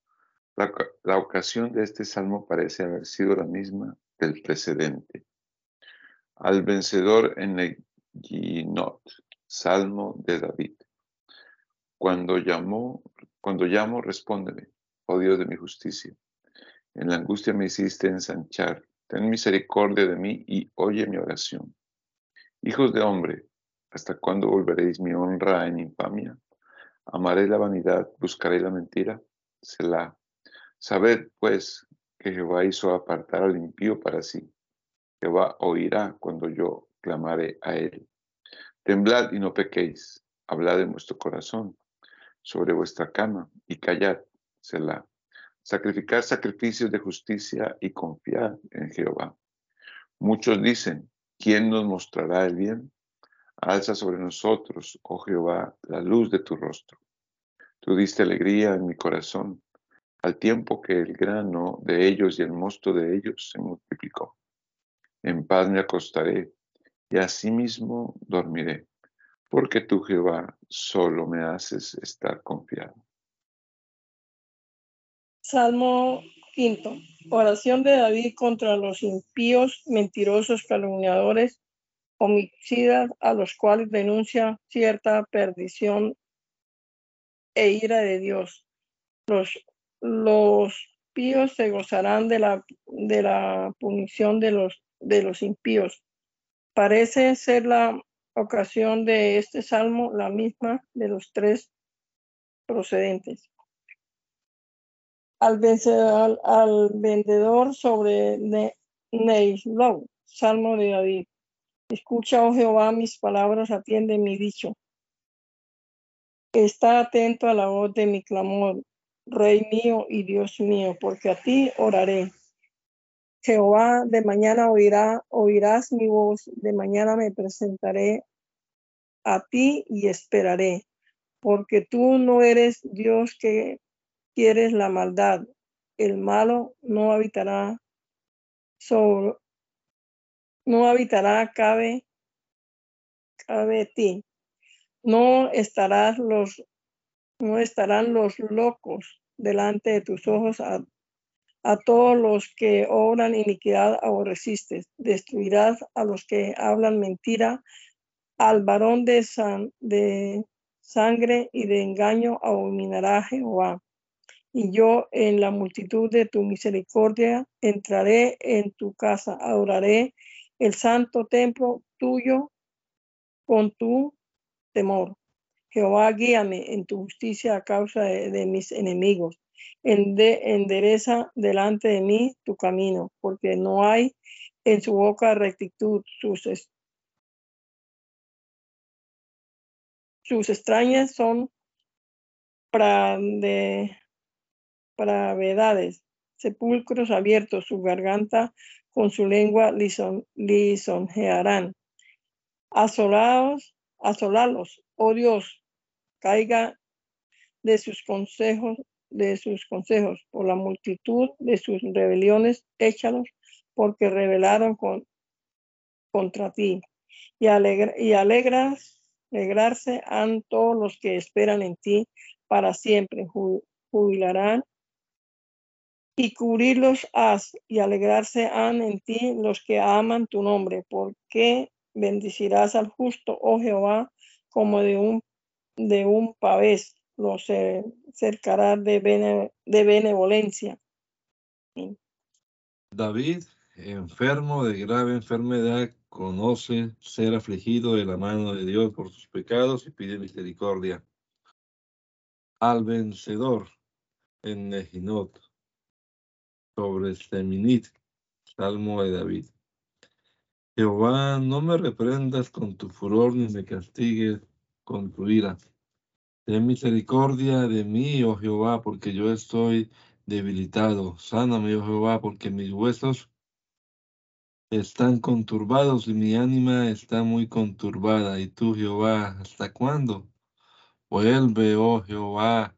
la, ocasión de este salmo parece haber sido la misma del precedente. Al vencedor en el Ginot, salmo de David. Cuando llamó, cuando llamo, respóndeme, oh Dios de mi justicia. En la angustia me hiciste ensanchar. Ten misericordia de mí y oye mi oración. Hijos de hombre, ¿hasta cuándo volveréis mi honra en infamia? Amaré la vanidad, buscaré la mentira. Selah. Sabed, pues, que Jehová hizo apartar al impío para sí. Jehová oirá cuando yo clamare a él. Temblad y no pequéis. Hablad en vuestro corazón sobre vuestra cama y callad, Selah. Sacrificad sacrificios de justicia y confiad en Jehová. Muchos dicen, ¿quién nos mostrará el bien? Alza sobre nosotros, oh Jehová, la luz de tu rostro. Tú diste alegría en mi corazón al tiempo que el grano de ellos y el mosto de ellos se multiplicó. En paz me acostaré y asimismo dormiré, porque tú, Jehová, solo me haces estar confiado. Salmo quinto. Oración de David contra los impíos, mentirosos, calumniadores, homicidas, a los cuales denuncia cierta perdición e ira de Dios. Los los píos se gozarán de la, de la punición de los, de los impíos. Parece ser la ocasión de este salmo la misma de los tres procedentes. al, vencedor, al, vendedor sobre Neislow, Salmo de David. Escucha, oh Jehová, mis palabras, atiende mi dicho. Está atento a la voz de mi clamor, Rey mío y Dios mío, porque a ti oraré. Jehová, de mañana oirá, oirás mi voz, de mañana me presentaré a ti y esperaré, porque tú no eres Dios que quieres la maldad. El malo no habitará sobre, no habitará, cabe, cabe ti. No estarás los, no estarán los locos delante de tus ojos a todos los que obran iniquidad aborreciste. Destruirás a los que hablan mentira. Al varón de, de sangre y de engaño abominará Jehová. Y yo en la multitud de tu misericordia entraré en tu casa, adoraré el santo templo tuyo con tu temor. Jehová, guíame en tu justicia a causa de mis enemigos endereza delante de mí tu camino, porque no hay en su boca rectitud, sus, sus extrañas son pravedades, sepulcros abiertos, su garganta con su lengua lisonjearán. Asolados, asolalos, oh Dios, caiga de sus consejos de sus consejos, por la multitud de sus rebeliones, échalos, porque rebelaron con, contra ti. Y, alegra, y alegras, alegrarse han todos los que esperan en ti para siempre, jubilarán y cubrirlos has, y alegrarse han en ti los que aman tu nombre, porque bendicirás al justo, oh Jehová, como de un, de un pavés lo cercará de, de benevolencia. David, enfermo de grave enfermedad, conoce ser afligido de la mano de Dios por sus pecados y pide misericordia. Al vencedor en Nejinot, sobre Seminit, Salmo de David. Jehová, no me reprendas con tu furor ni me castigues con tu ira Ten misericordia de mí, oh Jehová, porque yo estoy debilitado. Sáname, oh Jehová, porque mis huesos están conturbados y mi ánima está muy conturbada. Y tú, Jehová, ¿hasta cuándo? Vuelve, oh Jehová,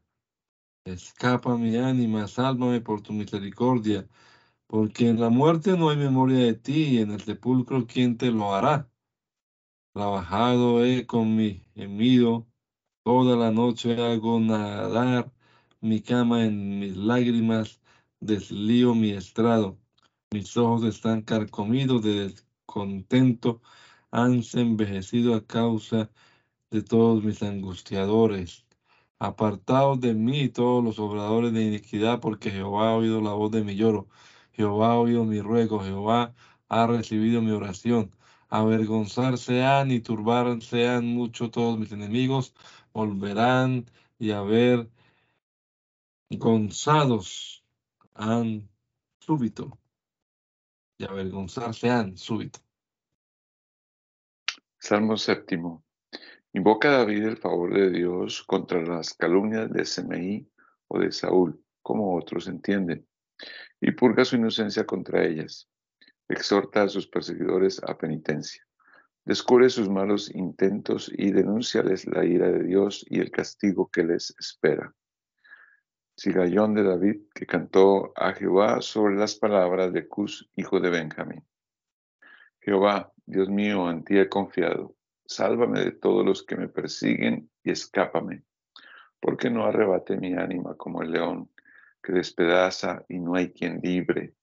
escapa mi ánima, sálvame por tu misericordia, porque en la muerte no hay memoria de ti, y en el sepulcro, ¿quién te lo hará? Trabajado he con mi gemido Toda la noche hago nadar mi cama en mis lágrimas, deslío mi estrado. Mis ojos están carcomidos de descontento, hanse envejecido a causa de todos mis angustiadores. Apartaos de mí todos los obradores de iniquidad, porque Jehová ha oído la voz de mi lloro. Jehová ha oído mi ruego, Jehová ha recibido mi oración. Avergonzarse han y turbarse han mucho todos mis enemigos, volverán y a ver gonzados han súbito y avergonzarse han súbito. Salmo séptimo. Invoca David el favor de Dios contra las calumnias de Semeí o de Saúl, como otros entienden, y purga su inocencia contra ellas. Exhorta a sus perseguidores a penitencia. Descubre sus malos intentos y denúnciales la ira de Dios y el castigo que les espera. Sigayón de David, que cantó a Jehová sobre las palabras de Cus, hijo de Benjamín. Jehová, Dios mío, en ti he confiado. Sálvame de todos los que me persiguen y escápame, porque no arrebate mi ánima como el león, que despedaza y no hay quien libre.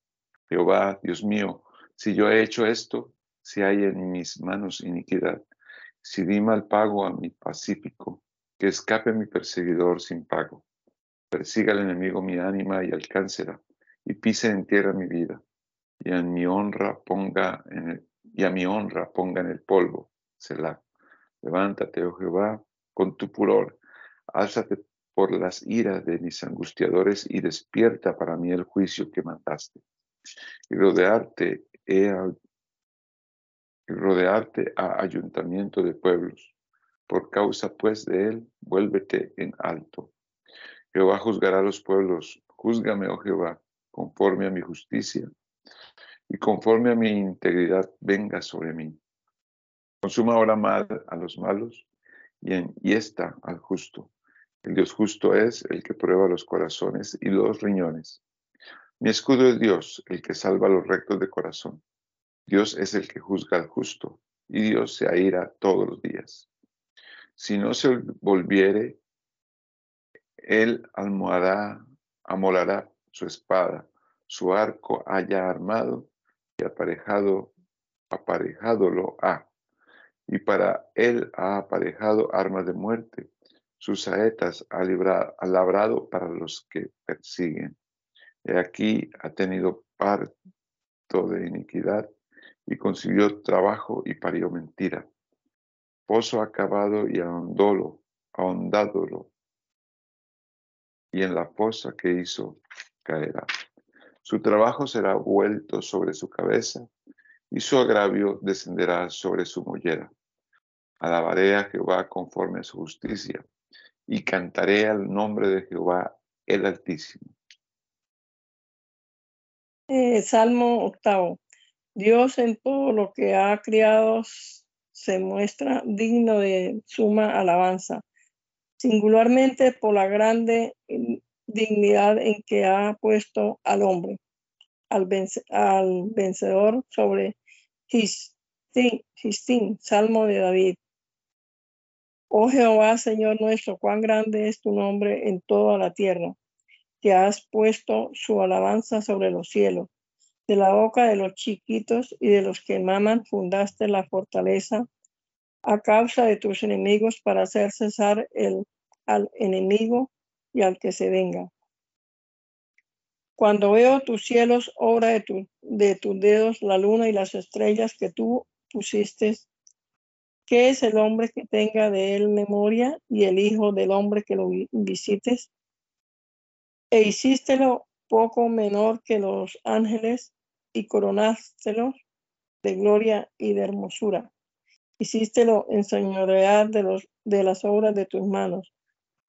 Jehová, Dios mío, si yo he hecho esto, si hay en mis manos iniquidad, si di mal pago a mi pacífico, que escape mi perseguidor sin pago. Persiga al enemigo mi ánima y alcáncela, y pise en tierra mi vida, y en mi honra ponga en el, y a mi honra ponga en el polvo. Selah. Levántate, oh Jehová, con tu puror, álzate por las iras de mis angustiadores y despierta para mí el juicio que mandaste. Y rodearte, he, y rodearte a ayuntamiento de pueblos. Por causa pues de él, vuélvete en alto. Jehová juzgará a los pueblos. Júzgame, oh Jehová, conforme a mi justicia y conforme a mi integridad venga sobre mí. Consuma ahora mal a los malos y, en, y esta al justo. El Dios justo es el que prueba los corazones y los riñones. Mi escudo es Dios, el que salva a los rectos de corazón. Dios es el que juzga al justo, y Dios se aira todos los días. Si no se volviere, él almohará, amolará su espada, su arco haya armado y aparejado, aparejado lo ha. Y para él ha aparejado armas de muerte, sus saetas ha, ha labrado para los que persiguen. He aquí ha tenido parto de iniquidad y consiguió trabajo y parió mentira. Pozo acabado y ahondólo, ahondádolo, y en la fosa que hizo caerá. Su trabajo será vuelto sobre su cabeza, y su agravio descenderá sobre su mollera. Alabaré a Jehová conforme a su justicia, y cantaré al nombre de Jehová el Altísimo. Eh, Salmo octavo. Dios en todo lo que ha criado se muestra digno de suma alabanza, singularmente por la grande dignidad en que ha puesto al hombre, al, vencedor sobre Salmo de David. Oh Jehová, Señor nuestro, cuán grande es tu nombre en toda la tierra, que has puesto su alabanza sobre los cielos de la boca de los chiquitos y de los que maman fundaste la fortaleza a causa de tus enemigos para hacer cesar el, al enemigo y al que se venga. Cuando veo tus cielos, obra de, tu, de tus dedos, la luna y las estrellas que tú pusiste, ¿qué es el hombre que tenga de él memoria y el hijo del hombre que lo visites? E hicístelo poco menor que los ángeles y coronástelo de gloria y de hermosura. Hicístelo enseñorear de, los, de las obras de tus manos.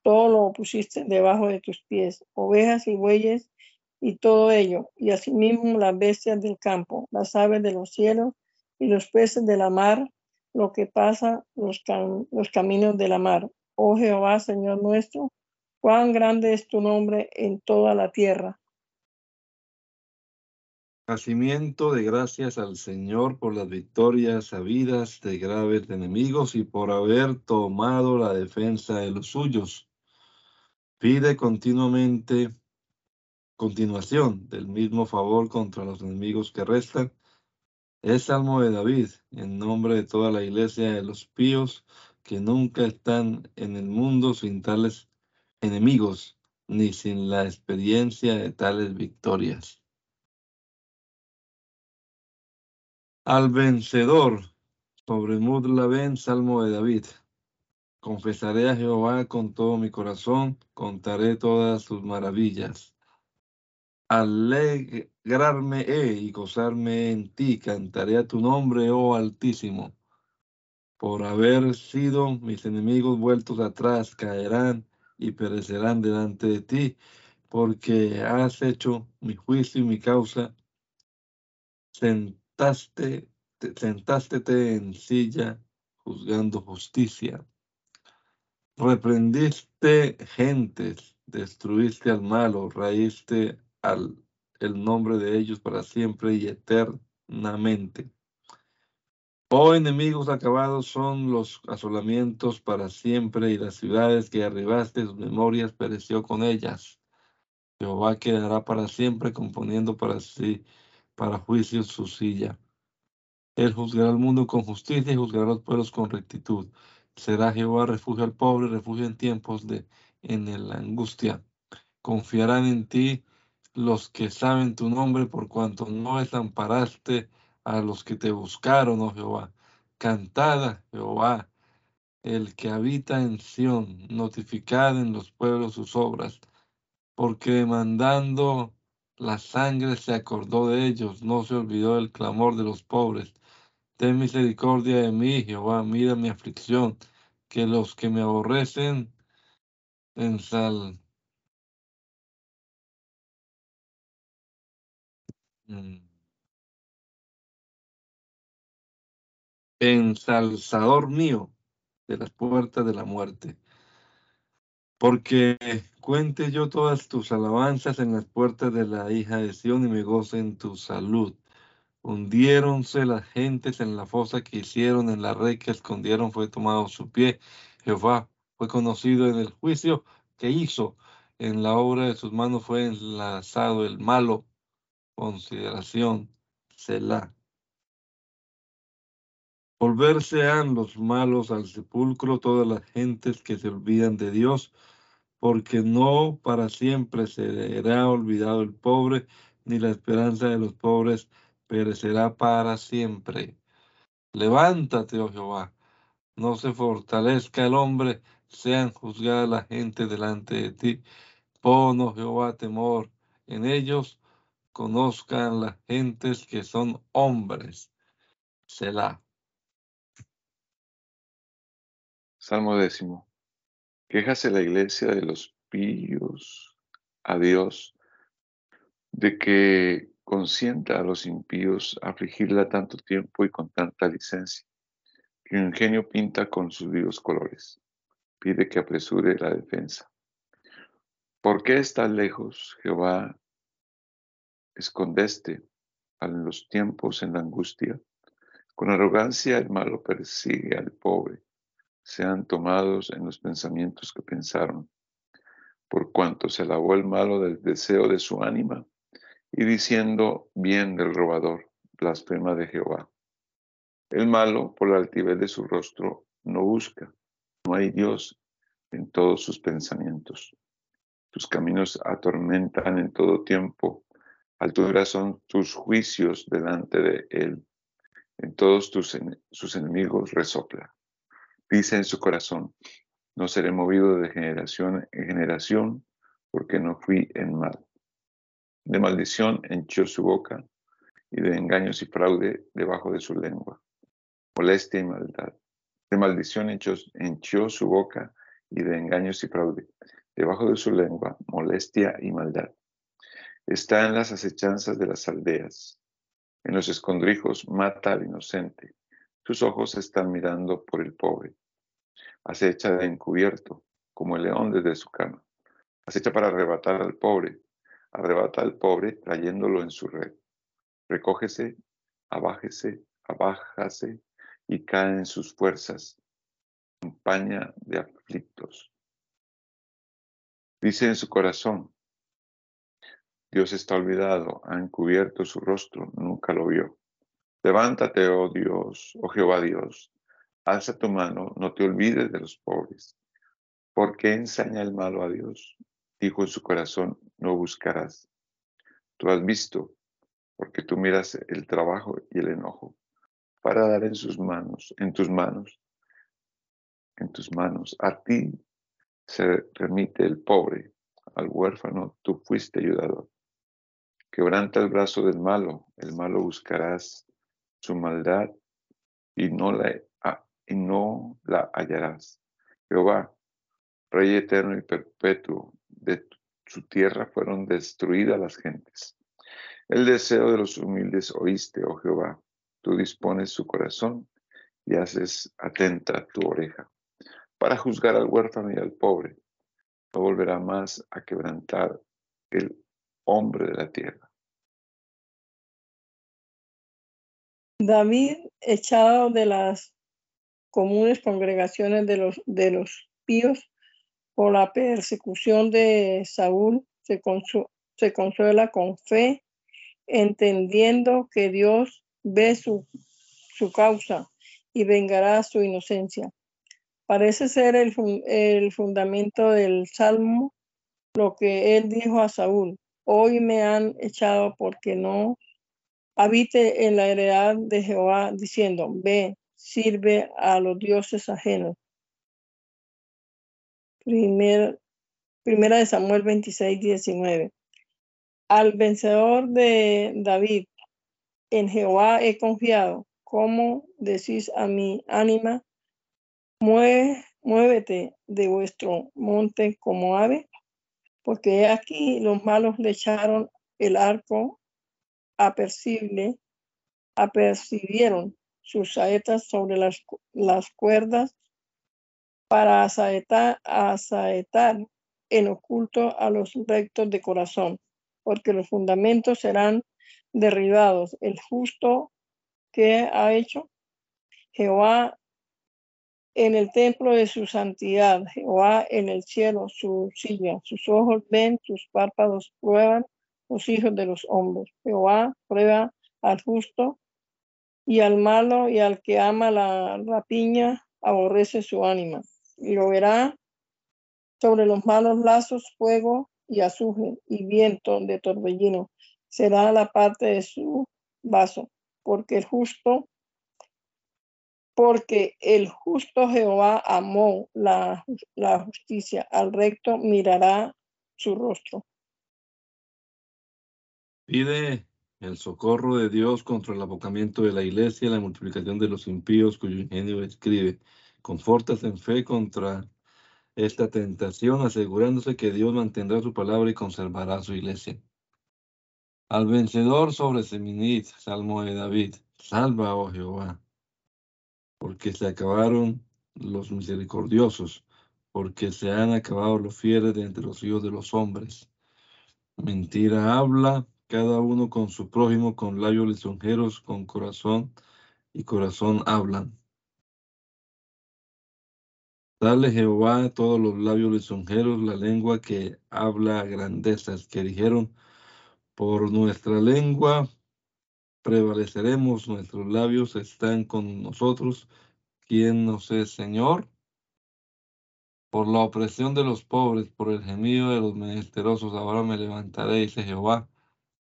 Todo lo pusiste debajo de tus pies, ovejas y bueyes y todo ello, y asimismo las bestias del campo, las aves de los cielos y los peces de la mar, lo que pasa los, los caminos de la mar. Oh Jehová, Señor nuestro, cuán grande es tu nombre en toda la tierra. Nacimiento de gracias al Señor por las victorias sabidas de graves enemigos y por haber tomado la defensa de los suyos. Pide continuamente continuación del mismo favor contra los enemigos que restan. Es Salmo de David, en nombre de toda la iglesia de los píos que nunca están en el mundo sin tales enemigos, ni sin la experiencia de tales victorias. Al vencedor, sobre Mudlaben, Salmo de David. Confesaré a Jehová con todo mi corazón, contaré todas sus maravillas. Alegrarme he y gozarme en ti, cantaré a tu nombre, oh Altísimo. Por haber sido mis enemigos vueltos atrás, caerán y perecerán delante de ti, porque has hecho mi juicio y mi causa. Sentaste, sentástete en silla juzgando justicia. Reprendiste gentes, destruiste al malo, raíste al el nombre de ellos para siempre y eternamente. Oh enemigos acabados son los asolamientos para siempre y las ciudades que arribaste sus memorias pereció con ellas. Jehová quedará para siempre componiendo para sí, para juicio su silla. Él juzgará al mundo con justicia y juzgará a los pueblos con rectitud. Será Jehová refugio al pobre, refugio en tiempos de en la angustia. Confiarán en ti los que saben tu nombre, por cuanto no desamparaste a los que te buscaron, oh Jehová. Cantada, Jehová, el que habita en Sión, notificad en los pueblos sus obras, porque mandando la sangre se acordó de ellos, no se olvidó el clamor de los pobres. Ten misericordia de mí, Jehová, mira mi aflicción, que los que me aborrecen en Mm. Ensalzador mío de las puertas de la muerte. Porque cuente yo todas tus alabanzas en las puertas de la hija de Sión y me goce en tu salud. Hundiéronse las gentes en la fosa que hicieron, en la red que escondieron fue tomado su pie. Jehová fue conocido en el juicio que hizo. En la obra de sus manos fue enlazado el malo. Consideración, Selah. Volverse han los malos al sepulcro todas las gentes que se olvidan de Dios, porque no para siempre será olvidado el pobre, ni la esperanza de los pobres perecerá para siempre. Levántate, oh Jehová, no se fortalezca el hombre, sean juzgadas la gente delante de ti. Pon, oh Jehová, temor en ellos, conozcan las gentes que son hombres. Selah. Salmo décimo. Quéjase la iglesia de los píos a Dios de que consienta a los impíos afligirla tanto tiempo y con tanta licencia, que un genio pinta con sus vivos colores. Pide que apresure la defensa. ¿Por qué estás lejos, Jehová? Escondeste a los tiempos en la angustia. Con arrogancia el malo persigue al pobre sean tomados en los pensamientos que pensaron, por cuanto se lavó el malo del deseo de su ánima, y diciendo bien del robador, blasfema de Jehová. El malo, por la altivez de su rostro, no busca, no hay Dios en todos sus pensamientos. Tus caminos atormentan en todo tiempo, alturas son tus juicios delante de él, en todos tus, sus enemigos resopla dice en su corazón, no seré movido de generación en generación, porque no fui en mal. De maldición henchió su boca, y de engaños y fraude debajo de su lengua. Molestia y maldad. De maldición henchió, su boca, y de engaños y fraude debajo de su lengua, molestia y maldad. Está en las acechanzas de las aldeas. En los escondrijos mata al inocente. Sus ojos están mirando por el pobre acecha de encubierto, como el león desde su cama. Acecha para arrebatar al pobre, arrebata al pobre trayéndolo en su red. Recógese, abájese, abájase y cae en sus fuerzas. Campaña de aflictos. Dice en su corazón, Dios está olvidado, ha encubierto su rostro, nunca lo vio. Levántate, oh Dios, oh Jehová Dios, Alza tu mano, no te olvides de los pobres. ¿Por qué ensaña el malo a Dios? Dijo en su corazón, no buscarás. Tú has visto, porque tú miras el trabajo y el enojo, para dar en sus manos, en tus manos, en tus manos. A ti se remite el pobre, al huérfano tú fuiste ayudador. Quebranta el brazo del malo, el malo buscarás su maldad y no la y no la hallarás. Jehová, Rey eterno y perpetuo, de su tierra fueron destruidas las gentes. El deseo de los humildes oíste, oh Jehová. Tú dispones su corazón y haces atenta tu oreja para juzgar al huérfano y al pobre. No volverá más a quebrantar el hombre de la tierra. David, echado de las comunes congregaciones de los, de los píos por la persecución de Saúl se, se consuela con fe, entendiendo que Dios ve su, su causa y vengará su inocencia. Parece ser el, el fundamento del Salmo lo que él dijo a Saúl, hoy me han echado porque no habite en la heredad de Jehová, diciendo, ve, sirve a los dioses ajenos. primera de Samuel 26, 19. Al vencedor de David, en Jehová he confiado. como decís a mi ánima? muévete de vuestro monte como ave, porque aquí los malos le echaron el arco apercible, apercibieron sus saetas sobre las, las cuerdas para asaetar, asaetar en oculto a los rectos de corazón, porque los fundamentos serán derribados. El justo que ha hecho Jehová en el templo de su santidad, Jehová en el cielo, su silla, sus ojos ven, sus párpados prueban los hijos de los hombres. Jehová prueba al justo y al malo y al que ama la rapiña aborrece su ánima. Y lo verá sobre los malos lazos, fuego y azufre y viento de torbellino. Será la parte de su vaso, porque el justo porque el justo Jehová amó la, justicia, al recto mirará su rostro. Pide el socorro de Dios contra el abocamiento de la iglesia la multiplicación de los impíos cuyo ingenio escribe. Confortas en fe contra esta tentación, asegurándose que Dios mantendrá su palabra y conservará su iglesia. Al vencedor sobre Seminit, Salmo de David, salva, oh Jehová, porque se acabaron los misericordiosos, porque se han acabado los fieles de entre los hijos de los hombres. Mentira habla cada uno con su prójimo, con labios lisonjeros, con corazón y corazón hablan. Dale Jehová a todos los labios lisonjeros, la lengua que habla grandezas, que dijeron, por nuestra lengua prevaleceremos, nuestros labios están con nosotros. ¿Quién nos es Señor? Por la opresión de los pobres, por el gemido de los menesterosos, ahora me levantaré, dice Jehová.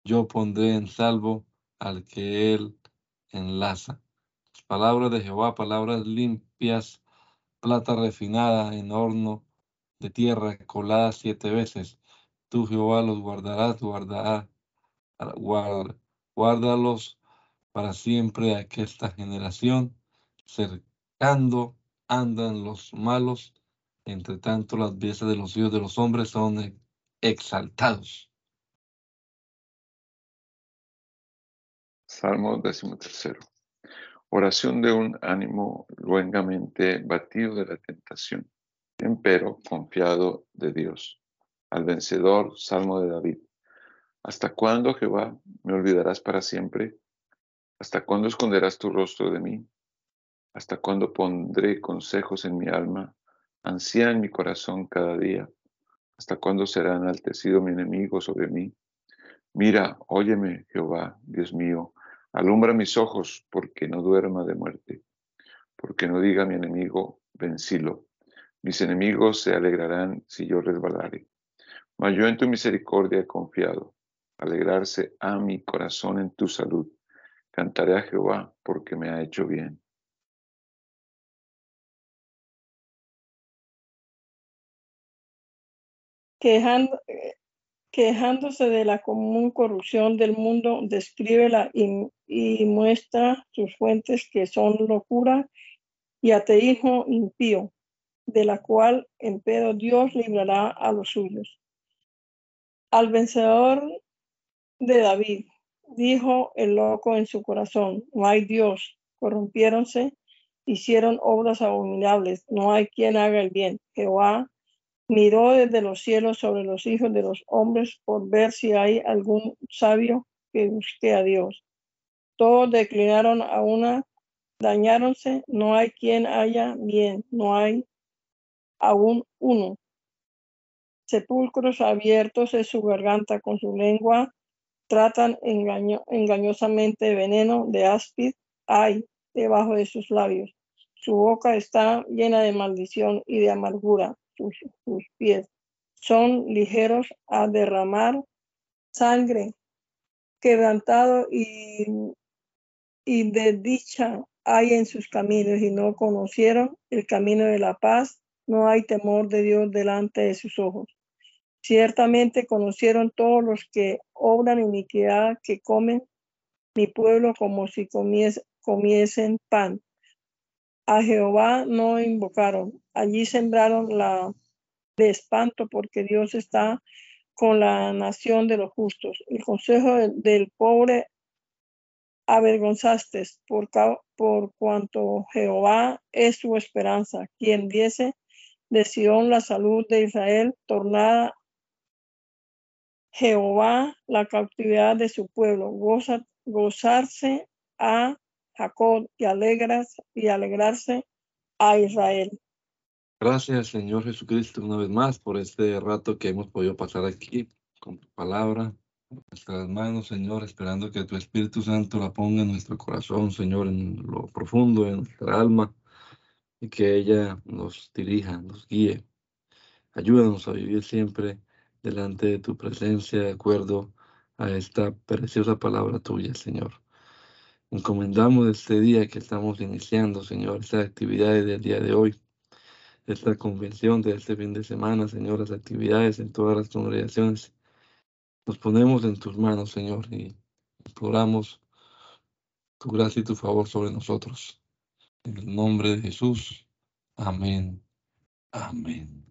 Yo pondré en salvo al que él enlaza. Las palabras de Jehová, palabras limpias, plata refinada en horno de tierra, colada siete veces. Tú, Jehová, los guardarás, guardarás, guárdalos para siempre a esta generación. Cercando andan los malos, entre tanto las piezas de los hijos de los hombres son exaltados. Salmo tercero. Oración de un ánimo luengamente batido de la tentación, empero confiado de Dios. Al vencedor, Salmo de David. ¿Hasta cuándo, Jehová, me olvidarás para siempre? ¿Hasta cuándo esconderás tu rostro de mí? ¿Hasta cuándo pondré consejos en mi alma, ansía en mi corazón cada día? ¿Hasta cuándo será enaltecido mi enemigo sobre mí? Mira, óyeme, Jehová, Dios mío, alumbra mis ojos porque no duerma de muerte, porque no diga mi enemigo, vencilo. Mis enemigos se alegrarán si yo resbalare. Mas yo en tu misericordia he confiado alegrarse a mi corazón en tu salud. Cantaré a Jehová porque me ha hecho bien. quejándose de la común corrupción del mundo, descríbela y, y muestra sus fuentes que son locura y ateísmo impío, de la cual en pedo Dios librará a los suyos. Al vencedor de David. Dijo el loco en su corazón, no hay Dios, corrompiéronse, hicieron obras abominables, no hay quien haga el bien. Jehová miró desde los cielos sobre los hijos de los hombres por ver si hay algún sabio que busque a Dios. Todos declinaron a una, dañáronse, no hay quien haya bien, no hay aún uno. Sepulcros abiertos es su garganta, con su lengua tratan engaño, engañosamente veneno de áspid hay debajo de sus labios. Su boca está llena de maldición y de amargura. Sus, pies son ligeros a derramar sangre, quebrantado y, y de dicha hay en sus caminos y no conocieron el camino de la paz no hay temor de Dios delante de sus ojos. Ciertamente conocieron todos los que obran iniquidad, que comen mi pueblo como si comiesen pan. A Jehová no invocaron, allí sembraron la de espanto porque Dios está con la nación de los justos. El consejo del, pobre avergonzaste por, por cuanto Jehová es su esperanza, quien diese de Sion la salud de Israel, tornada Jehová la cautividad de su pueblo, goza, gozarse a Jacob y, alegras, y alegrarse a Israel. Gracias, Señor Jesucristo, una vez más por este rato que hemos podido pasar aquí con tu palabra en nuestras manos, Señor, esperando que tu Espíritu Santo la ponga en nuestro corazón, Señor, en lo profundo de nuestra alma y que ella nos dirija, nos guíe. Ayúdanos a vivir siempre delante de tu presencia de acuerdo a esta preciosa palabra tuya, Señor. Encomendamos este día que estamos iniciando, Señor, estas actividades del día de hoy, esta convención de este fin de semana, Señor, las actividades en todas las congregaciones. Nos ponemos en tus manos, Señor, y imploramos tu gracia y tu favor sobre nosotros. En el nombre de Jesús. Amén. Amén.